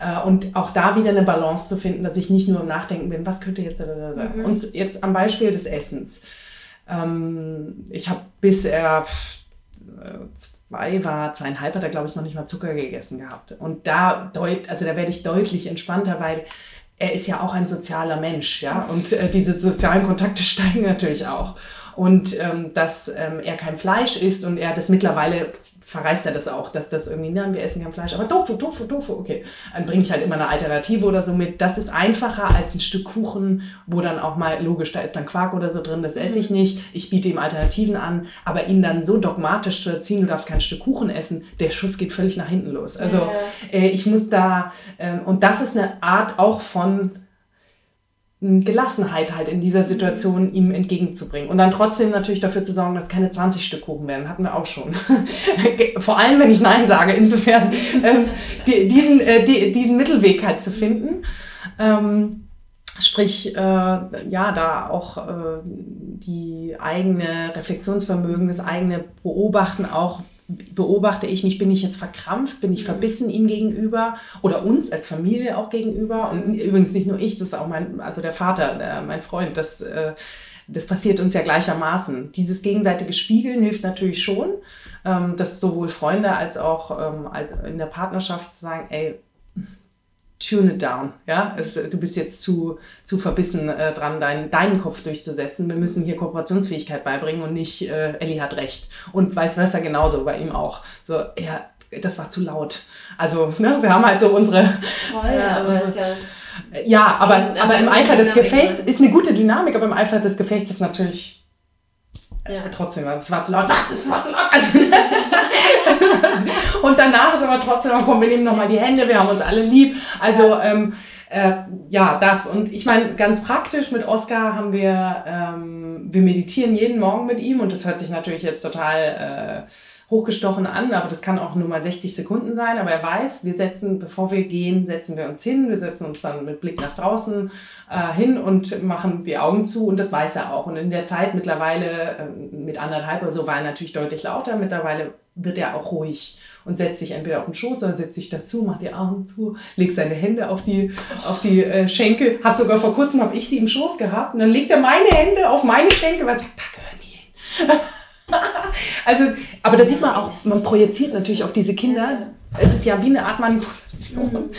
äh, und auch da wieder eine Balance zu finden, dass ich nicht nur im Nachdenken bin, was könnte jetzt mhm. und jetzt am Beispiel des Essens. Ähm, ich habe bis er zwei war, zweieinhalb hat er glaube ich noch nicht mal Zucker gegessen gehabt und da deut, also da werde ich deutlich entspannter, weil er ist ja auch ein sozialer Mensch, ja, und äh, diese sozialen Kontakte *laughs* steigen natürlich auch. Und ähm, dass ähm, er kein Fleisch isst und er das mittlerweile verreißt er das auch, dass das irgendwie, nein, wir essen kein Fleisch, aber Tofu, Tofu, Tofu, okay. Dann bringe ich halt immer eine Alternative oder so mit. Das ist einfacher als ein Stück Kuchen, wo dann auch mal, logisch, da ist dann Quark oder so drin, das esse ich mhm. nicht. Ich biete ihm Alternativen an, aber ihn dann so dogmatisch zu erziehen, du darfst kein Stück Kuchen essen, der Schuss geht völlig nach hinten los. Also äh, ich muss da, äh, und das ist eine Art auch von Gelassenheit halt in dieser Situation ihm entgegenzubringen. Und dann trotzdem natürlich dafür zu sorgen, dass keine 20 Stück Kuchen werden. Hatten wir auch schon. *laughs* Vor allem, wenn ich Nein sage. Insofern *laughs* ähm, die, diesen, äh, die, diesen Mittelweg halt zu finden. Ähm, sprich, äh, ja, da auch äh, die eigene Reflexionsvermögen, das eigene Beobachten auch beobachte ich mich, bin ich jetzt verkrampft, bin ich mhm. verbissen ihm gegenüber oder uns als Familie auch gegenüber. Und übrigens nicht nur ich, das ist auch mein, also der Vater, der, mein Freund, das, äh, das passiert uns ja gleichermaßen. Dieses gegenseitige Spiegeln hilft natürlich schon, ähm, dass sowohl Freunde als auch ähm, in der Partnerschaft sagen, ey, tune it down. Ja? Es, du bist jetzt zu, zu verbissen äh, dran, dein, deinen Kopf durchzusetzen. Wir müssen hier Kooperationsfähigkeit beibringen und nicht, äh, Ellie hat recht. Und vice versa genauso, bei ihm auch. So, ja, das war zu laut. Also, ne, wir haben halt so unsere. Toll, äh, aber unsere, ist ja. Ja, aber, aber im Eifer des Gefechts ist eine gute Dynamik, aber im Eifer des Gefechts ist natürlich ja. trotzdem, es war zu laut. Was? Es war zu laut. *laughs* und danach ist aber trotzdem, komm, wir nehmen nochmal die Hände, wir haben uns alle lieb. Also, ähm, äh, ja, das. Und ich meine, ganz praktisch mit Oscar haben wir, ähm, wir meditieren jeden Morgen mit ihm und das hört sich natürlich jetzt total äh, hochgestochen an, aber das kann auch nur mal 60 Sekunden sein. Aber er weiß, wir setzen, bevor wir gehen, setzen wir uns hin, wir setzen uns dann mit Blick nach draußen äh, hin und machen die Augen zu und das weiß er auch. Und in der Zeit mittlerweile, äh, mit anderthalb oder so, war er natürlich deutlich lauter. Mittlerweile wird er auch ruhig und setzt sich entweder auf den Schoß oder setzt sich dazu, macht die Augen zu, legt seine Hände auf die, auf die äh, Schenkel. Hat sogar vor kurzem, habe ich sie im Schoß gehabt und dann legt er meine Hände auf meine Schenkel, weil er sagt, da gehören die hin. *laughs* also, aber da sieht man auch, man projiziert natürlich auf diese Kinder. Es ist ja wie eine Art Manipulation.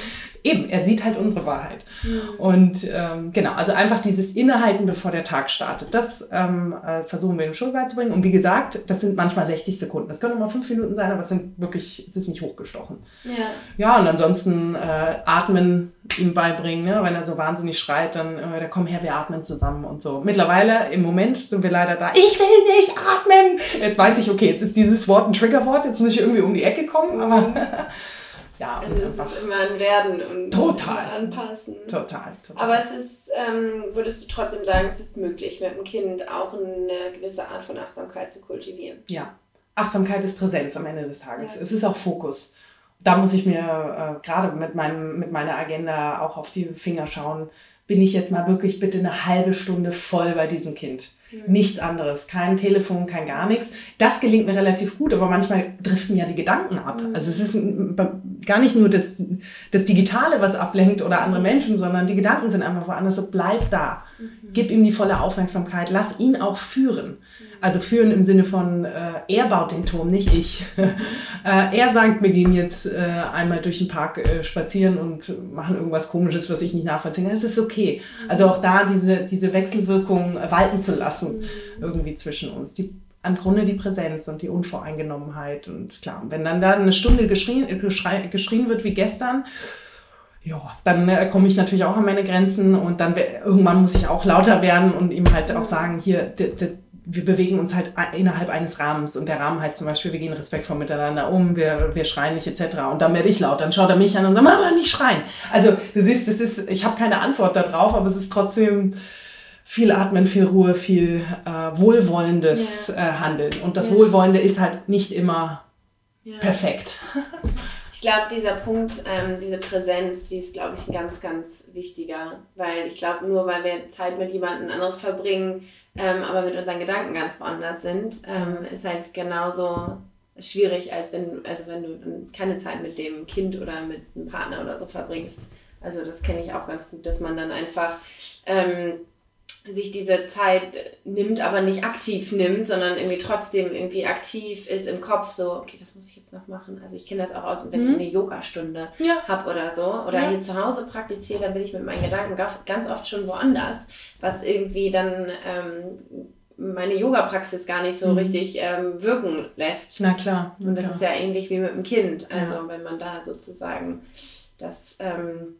Mhm eben, er sieht halt unsere Wahrheit. Mhm. Und ähm, genau, also einfach dieses Innehalten, bevor der Tag startet, das ähm, äh, versuchen wir dem Schul beizubringen. Und wie gesagt, das sind manchmal 60 Sekunden. Das können auch mal fünf Minuten sein, aber es sind wirklich, es ist nicht hochgestochen. Ja, ja und ansonsten äh, atmen ihm beibringen, ne? wenn er so wahnsinnig schreit, dann, äh, da komm her, wir atmen zusammen und so. Mittlerweile, im Moment sind wir leider da, ich will nicht atmen. Jetzt weiß ich, okay, jetzt ist dieses Wort ein Triggerwort, jetzt muss ich irgendwie um die Ecke kommen, aber *laughs* Ja, also es ist immer ein Werden und total. anpassen. Total, total. Aber es ist, ähm, würdest du trotzdem sagen, es ist möglich, mit dem Kind auch eine gewisse Art von Achtsamkeit zu kultivieren? Ja, Achtsamkeit ist Präsenz am Ende des Tages. Ja. Es ist auch Fokus. Da muss ich mir äh, gerade mit, meinem, mit meiner Agenda auch auf die Finger schauen. Bin ich jetzt mal wirklich bitte eine halbe Stunde voll bei diesem Kind? Nichts anderes. Kein Telefon, kein gar nichts. Das gelingt mir relativ gut, aber manchmal driften ja die Gedanken ab. Mhm. Also es ist gar nicht nur das, das Digitale, was ablenkt oder andere Menschen, sondern die Gedanken sind einfach woanders. So bleib da. Mhm. Gib ihm die volle Aufmerksamkeit. Lass ihn auch führen. Also führen im Sinne von, äh, er baut den Turm, nicht ich. *laughs* äh, er sagt, wir gehen jetzt äh, einmal durch den Park äh, spazieren und machen irgendwas Komisches, was ich nicht nachvollziehen kann. Es ist okay. Also auch da diese, diese Wechselwirkung walten zu lassen, mhm. irgendwie zwischen uns. Die, im Grunde die Präsenz und die Unvoreingenommenheit. Und klar, wenn dann da eine Stunde geschrien, geschrien wird wie gestern, ja, dann äh, komme ich natürlich auch an meine Grenzen und dann irgendwann muss ich auch lauter werden und ihm halt auch sagen, hier, wir bewegen uns halt innerhalb eines Rahmens und der Rahmen heißt zum Beispiel, wir gehen respektvoll miteinander um, wir, wir schreien nicht etc. Und dann werde ich laut, dann schaut er mich an und sagt, Mama, nicht schreien. Also du siehst, das ist, ich habe keine Antwort darauf, aber es ist trotzdem viel Atmen, viel Ruhe, viel äh, wohlwollendes ja. äh, Handeln. Und das ja. Wohlwollende ist halt nicht immer ja. perfekt. Ich glaube, dieser Punkt, ähm, diese Präsenz, die ist, glaube ich, ein ganz, ganz wichtiger. Weil ich glaube, nur weil wir Zeit mit jemandem anderes verbringen, ähm, aber mit unseren Gedanken ganz woanders sind, ähm, ist halt genauso schwierig, als wenn, also wenn du keine Zeit mit dem Kind oder mit einem Partner oder so verbringst. Also das kenne ich auch ganz gut, dass man dann einfach ähm, sich diese Zeit nimmt, aber nicht aktiv nimmt, sondern irgendwie trotzdem irgendwie aktiv ist im Kopf, so, okay, das muss ich jetzt noch machen. Also ich kenne das auch aus, wenn mhm. ich eine Yogastunde ja. habe oder so, oder ja. hier zu Hause praktiziere, dann bin ich mit meinen Gedanken ganz oft schon woanders, was irgendwie dann ähm, meine Yoga-Praxis gar nicht so mhm. richtig ähm, wirken lässt. Na klar. Und das klar. ist ja ähnlich wie mit dem Kind. Also ja. wenn man da sozusagen das... Ähm,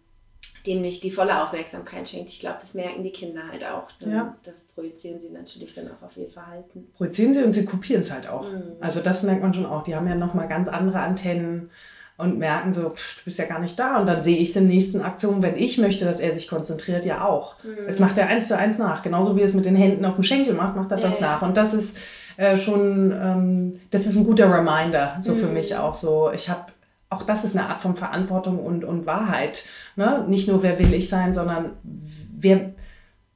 dem nicht die volle Aufmerksamkeit schenkt. Ich glaube, das merken die Kinder halt auch. Ja. Das projizieren sie natürlich dann auch auf ihr Verhalten. Projizieren sie und sie kopieren es halt auch. Mhm. Also das merkt man schon auch. Die haben ja nochmal ganz andere Antennen und merken so, pff, du bist ja gar nicht da. Und dann sehe ich es in nächsten Aktionen, wenn ich möchte, dass er sich konzentriert, ja auch. Mhm. Es macht er eins zu eins nach. Genauso wie er es mit den Händen auf dem Schenkel macht, macht er das ja. nach. Und das ist äh, schon, ähm, das ist ein guter Reminder, so mhm. für mich auch so. Ich habe auch das ist eine Art von Verantwortung und, und Wahrheit. Ne? Nicht nur, wer will ich sein, sondern wer,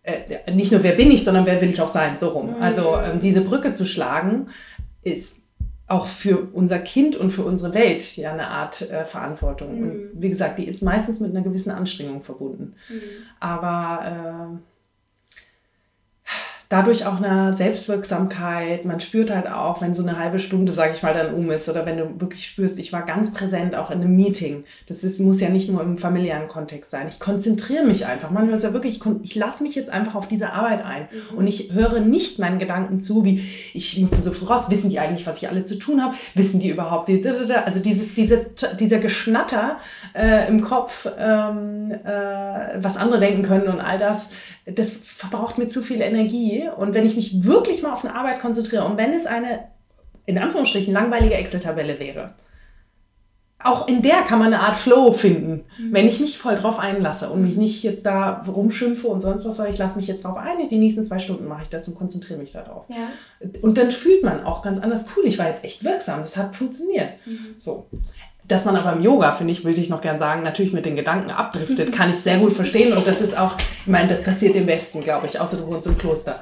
äh, nicht nur, wer bin ich, sondern wer will ich auch sein, so rum. Mhm. Also ähm, diese Brücke zu schlagen, ist auch für unser Kind und für unsere Welt ja eine Art äh, Verantwortung. Mhm. Und wie gesagt, die ist meistens mit einer gewissen Anstrengung verbunden. Mhm. Aber äh, dadurch auch eine Selbstwirksamkeit. Man spürt halt auch, wenn so eine halbe Stunde, sage ich mal, dann um ist oder wenn du wirklich spürst, ich war ganz präsent auch in einem Meeting. Das ist, muss ja nicht nur im familiären Kontext sein. Ich konzentriere mich einfach. Manchmal ist ja wirklich, ich, ich lasse mich jetzt einfach auf diese Arbeit ein mhm. und ich höre nicht meinen Gedanken zu, wie ich musste so früh raus. Wissen die eigentlich, was ich alle zu tun habe? Wissen die überhaupt? Also dieses, dieses, dieser Geschnatter äh, im Kopf, ähm, äh, was andere denken können und all das, das verbraucht mir zu viel Energie. Und wenn ich mich wirklich mal auf eine Arbeit konzentriere und wenn es eine, in Anführungsstrichen, langweilige Excel-Tabelle wäre, auch in der kann man eine Art Flow finden, mhm. wenn ich mich voll drauf einlasse und mich nicht jetzt da rumschimpfe und sonst was, sondern ich lasse mich jetzt drauf ein. Die nächsten zwei Stunden mache ich das und konzentriere mich darauf. Ja. Und dann fühlt man auch ganz anders, cool, ich war jetzt echt wirksam, das hat funktioniert. Mhm. So. Dass man aber im Yoga, finde ich, will ich noch gern sagen, natürlich mit den Gedanken abdriftet, kann ich sehr gut verstehen. Und das ist auch, ich meine, das passiert im Westen, glaube ich, außer du wohnst im Kloster.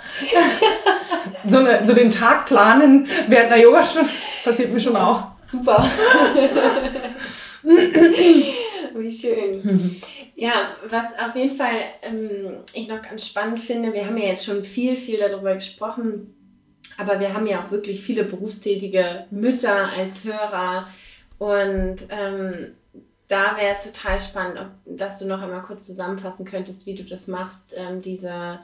*laughs* so, eine, so den Tag planen während einer Yogastunde passiert mir schon auch. Super. *laughs* Wie schön. Ja, was auf jeden Fall ähm, ich noch ganz spannend finde, wir haben ja jetzt schon viel, viel darüber gesprochen, aber wir haben ja auch wirklich viele berufstätige Mütter als Hörer und ähm, da wäre es total spannend, ob, dass du noch einmal kurz zusammenfassen könntest, wie du das machst, ähm, diese,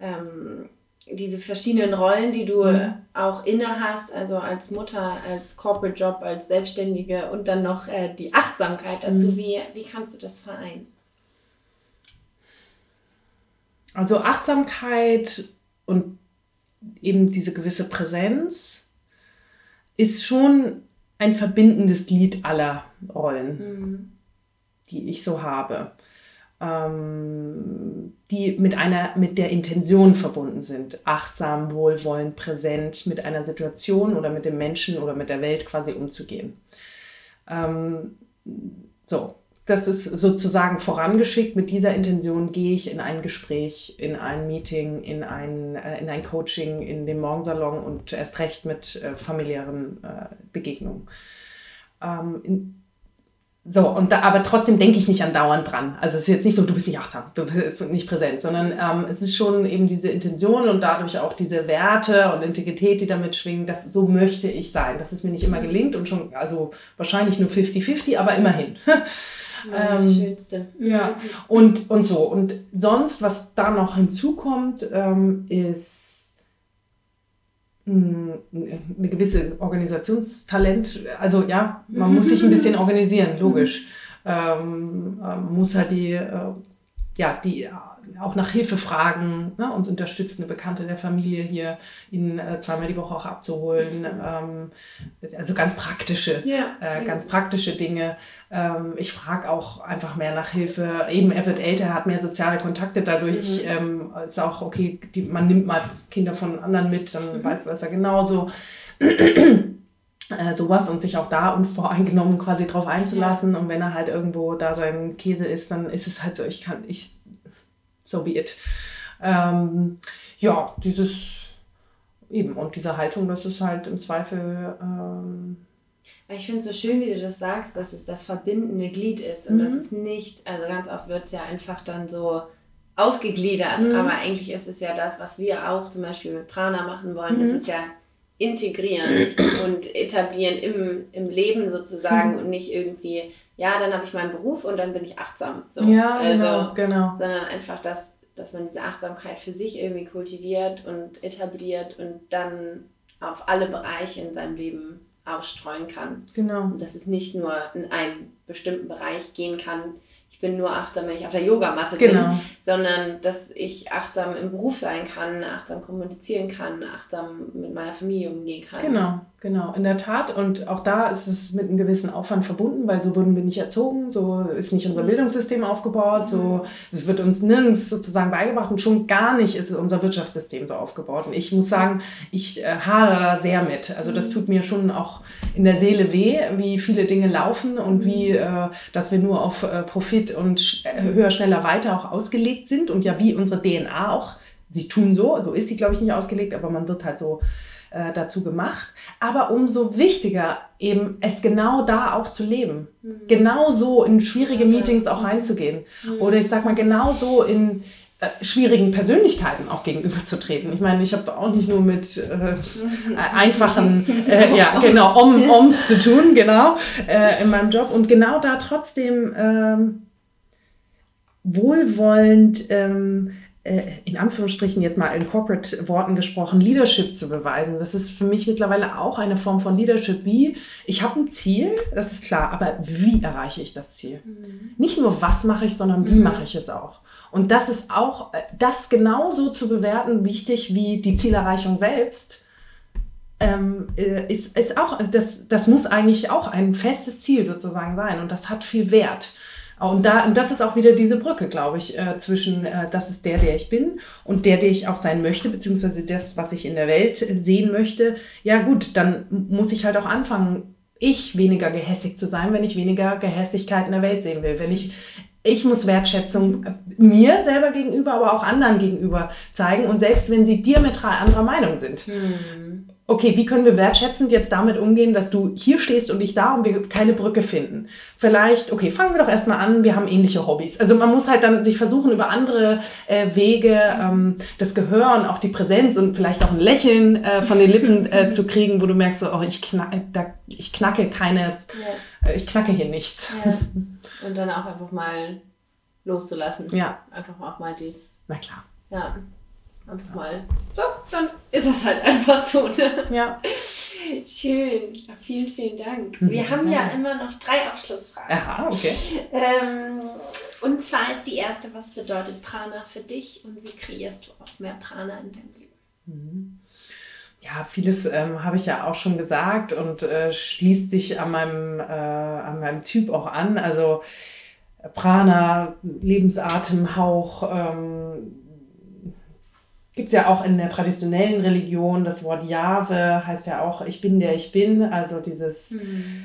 ähm, diese verschiedenen Rollen, die du mhm. auch inne hast, also als Mutter, als Corporate Job, als Selbstständige und dann noch äh, die Achtsamkeit dazu. Mhm. Wie, wie kannst du das vereinen? Also Achtsamkeit und eben diese gewisse Präsenz ist schon ein verbindendes Glied aller Rollen, mhm. die ich so habe, ähm, die mit einer, mit der Intention verbunden sind, achtsam, wohlwollend, präsent mit einer Situation oder mit dem Menschen oder mit der Welt quasi umzugehen. Ähm, so, das ist sozusagen vorangeschickt. Mit dieser Intention gehe ich in ein Gespräch, in ein Meeting, in ein, äh, in ein Coaching, in den Morgensalon und erst recht mit äh, familiären äh, Begegnungen. Ähm, so, und da, aber trotzdem denke ich nicht andauernd dran. Also es ist jetzt nicht so, du bist nicht achtsam, du bist nicht präsent, sondern ähm, es ist schon eben diese Intention und dadurch auch diese Werte und Integrität, die damit schwingen, dass so möchte ich sein. Dass es mir nicht immer gelingt und schon, also wahrscheinlich nur 50-50, aber immerhin. *laughs* Das ähm, Schönste. Ja, und, und so. Und sonst, was da noch hinzukommt, ähm, ist mh, hm, eine gewisse Organisationstalent. Also ja, man muss sich ein bisschen *laughs* organisieren, logisch. Ähm, man muss halt die, äh, ja, die auch nach Hilfe fragen, ne, uns unterstützen, eine Bekannte der Familie hier, ihn äh, zweimal die Woche auch abzuholen. Ähm, also ganz praktische, ja, äh, ganz praktische Dinge. Ähm, ich frage auch einfach mehr nach Hilfe. Eben, er wird älter, hat mehr soziale Kontakte dadurch. Mhm. Ähm, ist auch okay, die, man nimmt mal Kinder von anderen mit, dann mhm. weiß was er genauso. *clears throat* Äh, sowas und sich auch da unvoreingenommen quasi drauf einzulassen. Ja. Und wenn er halt irgendwo da sein Käse ist, dann ist es halt so, ich kann, ich so be it. Ähm, ja, dieses eben und diese Haltung, das ist halt im Zweifel. Ähm, ich finde es so schön, wie du das sagst, dass es das verbindende Glied ist und mhm. dass es nicht, also ganz oft wird es ja einfach dann so ausgegliedert, mhm. aber eigentlich ist es ja das, was wir auch zum Beispiel mit Prana machen wollen, mhm. ist es ja integrieren und etablieren im, im Leben sozusagen mhm. und nicht irgendwie ja, dann habe ich meinen Beruf und dann bin ich achtsam. So. Ja, also, genau, genau. Sondern einfach, dass, dass man diese Achtsamkeit für sich irgendwie kultiviert und etabliert und dann auf alle Bereiche in seinem Leben ausstreuen kann. Genau. Dass es nicht nur in einen bestimmten Bereich gehen kann, bin nur achtsam, wenn ich auf der Yogamatte genau. bin, sondern dass ich achtsam im Beruf sein kann, achtsam kommunizieren kann, achtsam mit meiner Familie umgehen kann. Genau. Genau, in der Tat. Und auch da ist es mit einem gewissen Aufwand verbunden, weil so wurden wir nicht erzogen, so ist nicht unser Bildungssystem aufgebaut, so es wird uns nirgends sozusagen beigebracht und schon gar nicht ist unser Wirtschaftssystem so aufgebaut. Und ich muss sagen, ich äh, hadere da sehr mit. Also das tut mir schon auch in der Seele weh, wie viele Dinge laufen und wie, äh, dass wir nur auf äh, Profit und äh, höher, schneller, weiter auch ausgelegt sind und ja, wie unsere DNA auch. Sie tun so, so ist sie, glaube ich, nicht ausgelegt, aber man wird halt so äh, dazu gemacht. Aber umso wichtiger eben es genau da auch zu leben. Mhm. Genau so in schwierige Meetings auch reinzugehen. Mhm. Oder ich sag mal, genau so in äh, schwierigen Persönlichkeiten auch gegenüberzutreten. Ich meine, ich habe auch nicht nur mit äh, *laughs* einfachen, äh, ja, genau, Om, Oms zu tun, genau, äh, in meinem Job. Und genau da trotzdem ähm, wohlwollend ähm, äh, in Anführungsstrichen jetzt mal in Corporate-Worten gesprochen, Leadership zu beweisen. Das ist für mich mittlerweile auch eine Form von Leadership. Wie, ich habe ein Ziel, das ist klar, aber wie erreiche ich das Ziel? Mhm. Nicht nur, was mache ich, sondern wie mhm. mache ich es auch? Und das ist auch, äh, das genauso zu bewerten, wichtig wie die Zielerreichung selbst. Ähm, äh, ist, ist auch, das, das muss eigentlich auch ein festes Ziel sozusagen sein und das hat viel Wert. Und, da, und das ist auch wieder diese Brücke, glaube ich, äh, zwischen äh, das ist der, der ich bin und der, der ich auch sein möchte, beziehungsweise das, was ich in der Welt sehen möchte. Ja gut, dann muss ich halt auch anfangen, ich weniger gehässig zu sein, wenn ich weniger Gehässigkeit in der Welt sehen will. Wenn ich ich muss Wertschätzung äh, mir selber gegenüber, aber auch anderen gegenüber zeigen. Und selbst wenn sie diametral anderer Meinung sind. Hm okay, wie können wir wertschätzend jetzt damit umgehen, dass du hier stehst und ich da und wir keine Brücke finden? Vielleicht, okay, fangen wir doch erstmal an, wir haben ähnliche Hobbys. Also man muss halt dann sich versuchen, über andere äh, Wege ähm, das Gehör und auch die Präsenz und vielleicht auch ein Lächeln äh, von den Lippen *laughs* äh, zu kriegen, wo du merkst, so, oh, ich, knack, da, ich knacke keine, ja. Äh, ich knacke hier nichts. Ja. Und dann auch einfach mal loszulassen. Ja. Einfach auch mal dies. Na klar. Ja einfach mal, so, dann ist es halt einfach so. Ne? Ja. Schön. Vielen, vielen Dank. Wir haben ja immer noch drei Abschlussfragen. Aha, okay. Ähm, und zwar ist die erste, was bedeutet Prana für dich und wie kreierst du auch mehr Prana in deinem Leben? Mhm. ja, vieles ähm, habe ich ja auch schon gesagt und äh, schließt sich an meinem, äh, an meinem Typ auch an. Also Prana, Lebensatemhauch, ähm, gibt es ja auch in der traditionellen Religion. Das Wort Jahwe heißt ja auch, ich bin der ich bin. Also dieses mhm.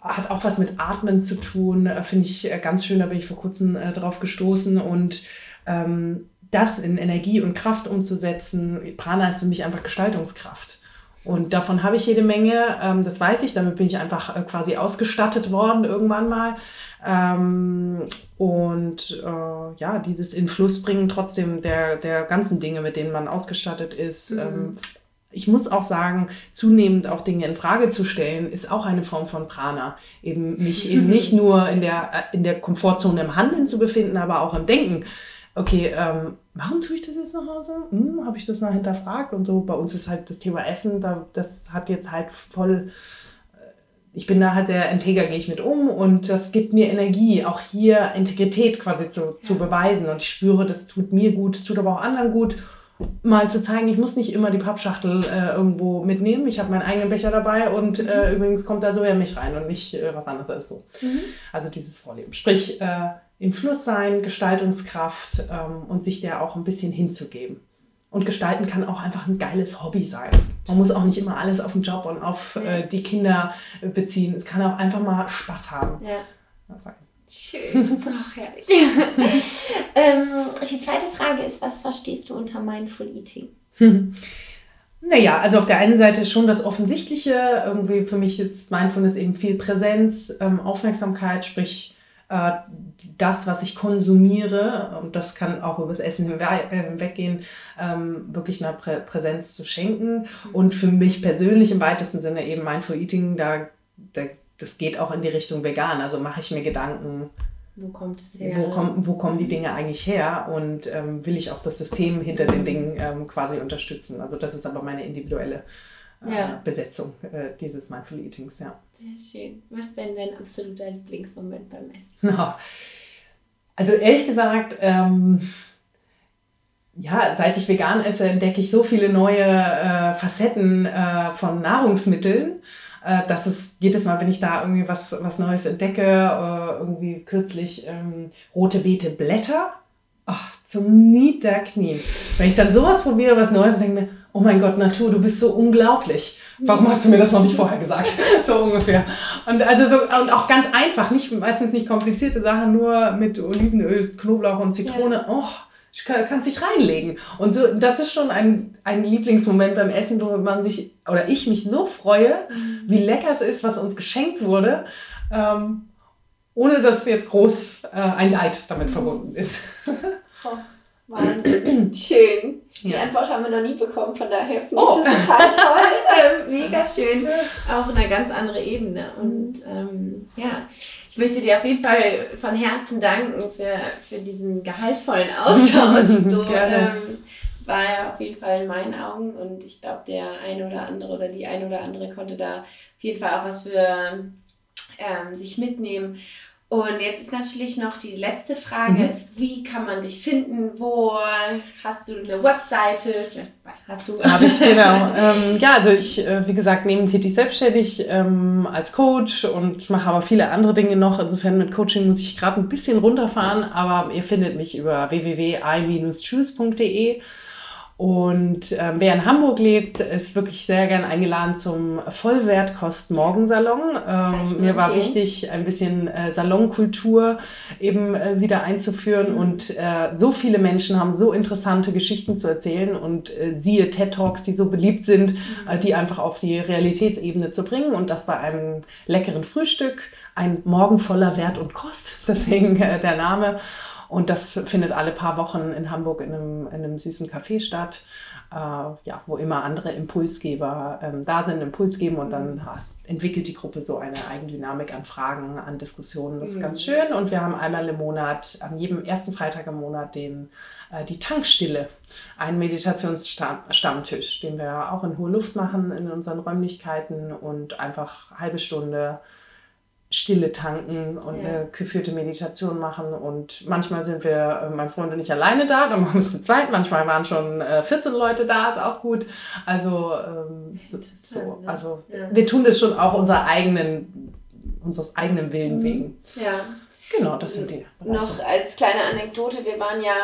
hat auch was mit Atmen zu tun. Äh, finde ich äh, ganz schön, da bin ich vor kurzem äh, drauf gestoßen. Und ähm, das in Energie und Kraft umzusetzen, Prana ist für mich einfach Gestaltungskraft. Und davon habe ich jede Menge, ähm, das weiß ich, damit bin ich einfach äh, quasi ausgestattet worden irgendwann mal. Ähm, und äh, ja, dieses in Fluss bringen trotzdem der, der ganzen Dinge, mit denen man ausgestattet ist. Mhm. Ähm, ich muss auch sagen, zunehmend auch Dinge in Frage zu stellen, ist auch eine Form von Prana. Eben mich eben *laughs* nicht nur in der, äh, in der Komfortzone im Handeln zu befinden, aber auch im Denken okay, ähm, warum tue ich das jetzt noch so? Hm, Habe ich das mal hinterfragt und so. Bei uns ist halt das Thema Essen, da, das hat jetzt halt voll, äh, ich bin da halt sehr integer, gehe ich mit um und das gibt mir Energie, auch hier Integrität quasi zu, zu beweisen und ich spüre, das tut mir gut, es tut aber auch anderen gut mal zu zeigen, ich muss nicht immer die Pappschachtel äh, irgendwo mitnehmen. Ich habe meinen eigenen Becher dabei und äh, mhm. übrigens kommt da Sojamilch rein und nicht äh, was anderes so. Mhm. Also dieses Vorleben. Sprich, äh, im Fluss sein, Gestaltungskraft ähm, und sich der auch ein bisschen hinzugeben. Und gestalten kann auch einfach ein geiles Hobby sein. Man muss auch nicht immer alles auf den Job und auf äh, die Kinder äh, beziehen. Es kann auch einfach mal Spaß haben. Ja. Schön. Ach, herrlich. *laughs* ähm, die zweite Frage ist, was verstehst du unter Mindful Eating? *laughs* Naja, also auf der einen Seite schon das Offensichtliche. Irgendwie für mich ist Mindfulness eben viel Präsenz, ähm, Aufmerksamkeit, sprich äh, das, was ich konsumiere, und das kann auch über das Essen äh, hinweggehen, ähm, wirklich eine Prä Präsenz zu schenken. Und für mich persönlich im weitesten Sinne eben Mindful Eating, da, da das geht auch in die Richtung vegan. Also mache ich mir Gedanken, wo kommt es her? Wo, komm, wo kommen die Dinge eigentlich her? Und ähm, will ich auch das System hinter den Dingen ähm, quasi unterstützen? Also das ist aber meine individuelle äh, ja. Besetzung äh, dieses Mindful Eatings, ja. Sehr schön. Was ist denn dein absoluter Lieblingsmoment beim Essen? *laughs* No. Also ehrlich gesagt, ähm, ja, seit ich vegan esse, entdecke ich so viele neue äh, Facetten äh, von Nahrungsmitteln äh, dass es jedes Mal, wenn ich da irgendwie was, was Neues entdecke, äh, irgendwie kürzlich ähm, rote Beete Blätter, ach, zum Niederknien. Wenn ich dann sowas probiere, was Neues, und denke mir, oh mein Gott, Natur, du bist so unglaublich. Warum hast du mir das noch nicht vorher gesagt? *laughs* so ungefähr. Und also so, und auch ganz einfach, nicht, meistens nicht komplizierte Sachen, nur mit Olivenöl, Knoblauch und Zitrone. Ja. Oh, ich kann, kann sich reinlegen. Und so, das ist schon ein, ein Lieblingsmoment beim Essen, wo man sich, oder ich mich so freue, mhm. wie lecker es ist, was uns geschenkt wurde, ähm, ohne dass jetzt groß äh, ein Leid damit verbunden ist. *laughs* oh, Wahnsinn. Schön. Die ja. Antwort haben wir noch nie bekommen, von daher finde oh. ich das total *laughs* toll. äh, mega schön. Auch eine ganz andere Ebene. Und ähm, ja, ich möchte dir auf jeden Fall von Herzen danken für, für diesen gehaltvollen Austausch. *laughs* So, ähm, war ja auf jeden Fall in meinen Augen und ich glaube, der eine oder andere oder die eine oder andere konnte da auf jeden Fall auch was für ähm, sich mitnehmen. Und jetzt ist natürlich noch die letzte Frage, mhm. ist, wie kann man dich finden? Wo hast du eine Webseite? Hast du? Habe ich, *laughs* genau. ähm, ja, also ich, äh, wie gesagt, nebentätig selbstständig ähm, als Coach und mache aber viele andere Dinge noch. Insofern mit Coaching muss ich gerade ein bisschen runterfahren, aber ihr findet mich über www.i-choose.de. Und äh, wer in Hamburg lebt, ist wirklich sehr gern eingeladen zum Vollwertkost-Morgensalon. Ähm, mir war wichtig, ein bisschen äh, Salonkultur eben äh, wieder einzuführen. Mhm. Und äh, so viele Menschen haben so interessante Geschichten zu erzählen und äh, siehe TED Talks, die so beliebt sind, mhm. die einfach auf die Realitätsebene zu bringen. Und das bei einem leckeren Frühstück, ein Morgen voller Wert und Kost, *laughs* deswegen der Name. Und das findet alle paar Wochen in Hamburg in einem, in einem süßen Café statt, äh, ja, wo immer andere Impulsgeber ähm, da sind, Impuls geben und dann mhm. entwickelt die Gruppe so eine Eigendynamik an Fragen, an Diskussionen. Das ist mhm. ganz schön. Und wir haben einmal im Monat, an jedem ersten Freitag im Monat, den, äh, die Tankstille, einen Meditationsstammtisch, den wir auch in hohe Luft machen in unseren Räumlichkeiten und einfach halbe Stunde Stille tanken und ja. eine geführte Meditation machen. Und manchmal sind wir, äh, mein Freund und ich, alleine da, dann machen wir es zu zweit. Manchmal waren schon äh, 14 Leute da, ist auch gut. Also, ähm, so, so, ne? also ja. wir tun das schon auch unserer eigenen, unseres eigenen Willen mhm. wegen. Ja. Genau, das sind die. Bereiche. Noch als kleine Anekdote, wir waren ja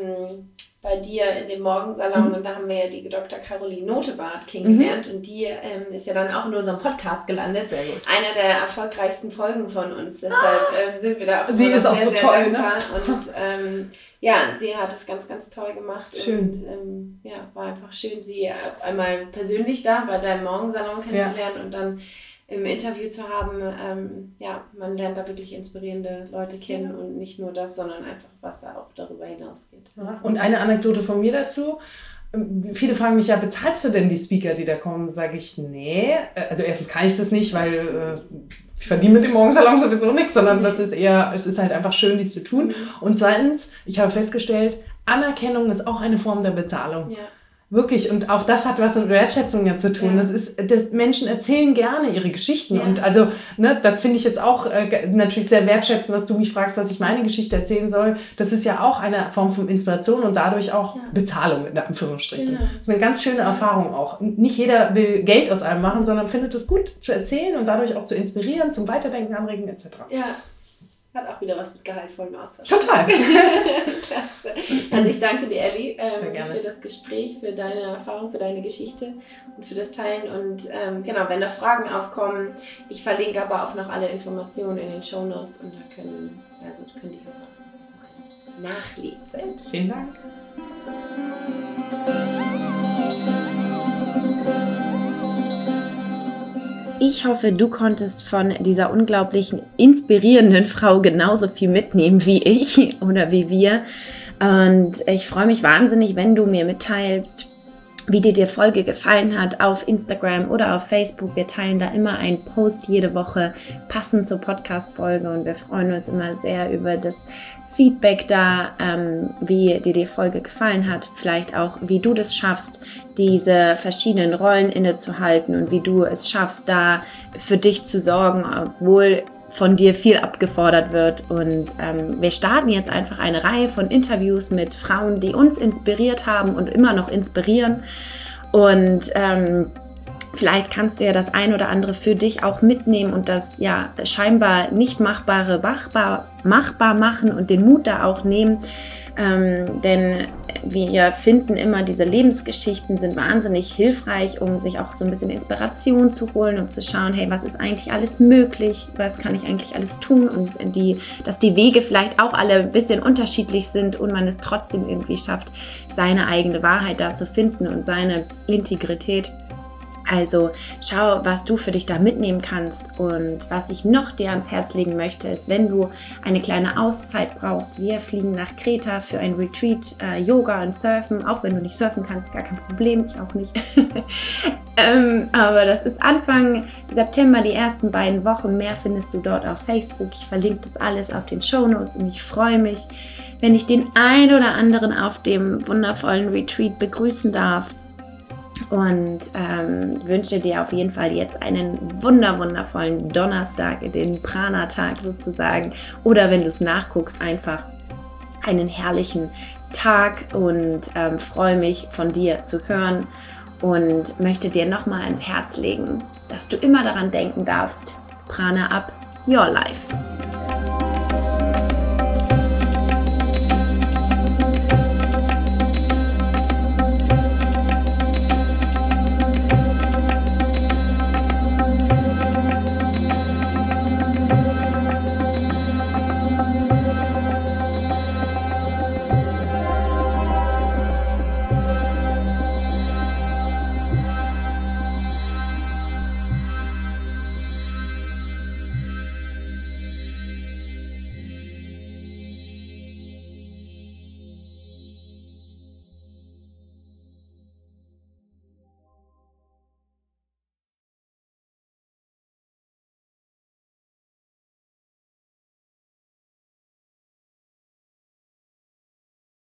ähm, bei dir in dem Morgensalon mhm. und da haben wir ja die Dr. Caroline Notebart kennengelernt mhm. und die ähm, ist ja dann auch in unserem Podcast gelandet. Sehr gut. Einer der erfolgreichsten Folgen von uns. Deshalb ähm, sind wir da auch Sie ist auch so toll, ne? Und ähm, ja, sie hat es ganz, ganz toll gemacht. Schön. Und ähm, ja, war einfach schön, sie einmal persönlich da bei deinem Morgensalon kennenzulernen ja. und dann im Interview zu haben, ähm, ja, man lernt da wirklich inspirierende Leute kennen ja. und nicht nur das, sondern einfach, was da auch darüber hinausgeht. Ja. Und eine Anekdote von mir dazu. Ähm, viele fragen mich ja, bezahlst du denn die Speaker, die da kommen? Sage ich, nee. Äh, also erstens kann ich das nicht, weil äh, ich verdiene mit dem Morgensalon sowieso nichts, sondern das ist eher, es ist halt einfach schön, dies zu tun. Mhm. Und zweitens, ich habe festgestellt, Anerkennung ist auch eine Form der Bezahlung. Ja. Wirklich, und auch das hat was mit Wertschätzung ja zu tun. Ja. Das ist, das Menschen erzählen gerne ihre Geschichten. Ja. Und also, ne, das finde ich jetzt auch äh, natürlich sehr wertschätzend, dass du mich fragst, dass ich meine Geschichte erzählen soll. Das ist ja auch eine Form von Inspiration und dadurch auch ja. Bezahlung, in Anführungsstrichen. Genau. Das ist eine ganz schöne Erfahrung auch. Nicht jeder will Geld aus allem machen, sondern findet es gut zu erzählen und dadurch auch zu inspirieren, zum Weiterdenken anregen, etc. Ja. Hat auch wieder was mit gehaltvollem Austausch. Total. *laughs* Klasse. Also ich danke dir, Elli, ähm, für das Gespräch, für deine Erfahrung, für deine Geschichte und für das Teilen. Und ähm, genau, wenn da Fragen aufkommen, ich verlinke aber auch noch alle Informationen in den Show Notes und da können, also können die Hörer nachlesen. Vielen Dank. Ich hoffe, du konntest von dieser unglaublichen, inspirierenden Frau genauso viel mitnehmen wie ich *laughs* oder wie wir. Und ich freue mich wahnsinnig, wenn du mir mitteilst, wie dir die Folge gefallen hat auf Instagram oder auf Facebook. Wir teilen da immer einen Post jede Woche passend zur Podcast-Folge und wir freuen uns immer sehr über das Feedback da, ähm, wie dir die Folge gefallen hat. Vielleicht auch, wie du das schaffst, diese verschiedenen Rollen innezuhalten und wie du es schaffst, da für dich zu sorgen, obwohl von dir viel abgefordert wird. Und ähm, wir starten jetzt einfach eine Reihe von Interviews mit Frauen, die uns inspiriert haben und immer noch inspirieren. Und ähm, vielleicht kannst du ja das ein oder andere für dich auch mitnehmen und das ja scheinbar nicht machbare machbar, machbar machen und den Mut da auch nehmen. Ähm, denn wir finden immer, diese Lebensgeschichten sind wahnsinnig hilfreich, um sich auch so ein bisschen Inspiration zu holen, um zu schauen, hey, was ist eigentlich alles möglich, was kann ich eigentlich alles tun und die, dass die Wege vielleicht auch alle ein bisschen unterschiedlich sind und man es trotzdem irgendwie schafft, seine eigene Wahrheit da zu finden und seine Integrität. Also schau, was du für dich da mitnehmen kannst. Und was ich noch dir ans Herz legen möchte, ist, wenn du eine kleine Auszeit brauchst, wir fliegen nach Kreta für ein Retreat, äh, Yoga und Surfen, auch wenn du nicht surfen kannst, gar kein Problem, ich auch nicht. *laughs* ähm, aber das ist Anfang September, die ersten beiden Wochen. Mehr findest du dort auf Facebook. Ich verlinke das alles auf den Show Notes und ich freue mich, wenn ich den ein oder anderen auf dem wundervollen Retreat begrüßen darf und ähm, wünsche dir auf jeden Fall jetzt einen wunder wundervollen Donnerstag, den Prana-Tag sozusagen. Oder wenn du es nachguckst, einfach einen herrlichen Tag und ähm, freue mich von dir zu hören und möchte dir nochmal ans Herz legen, dass du immer daran denken darfst, Prana up your life.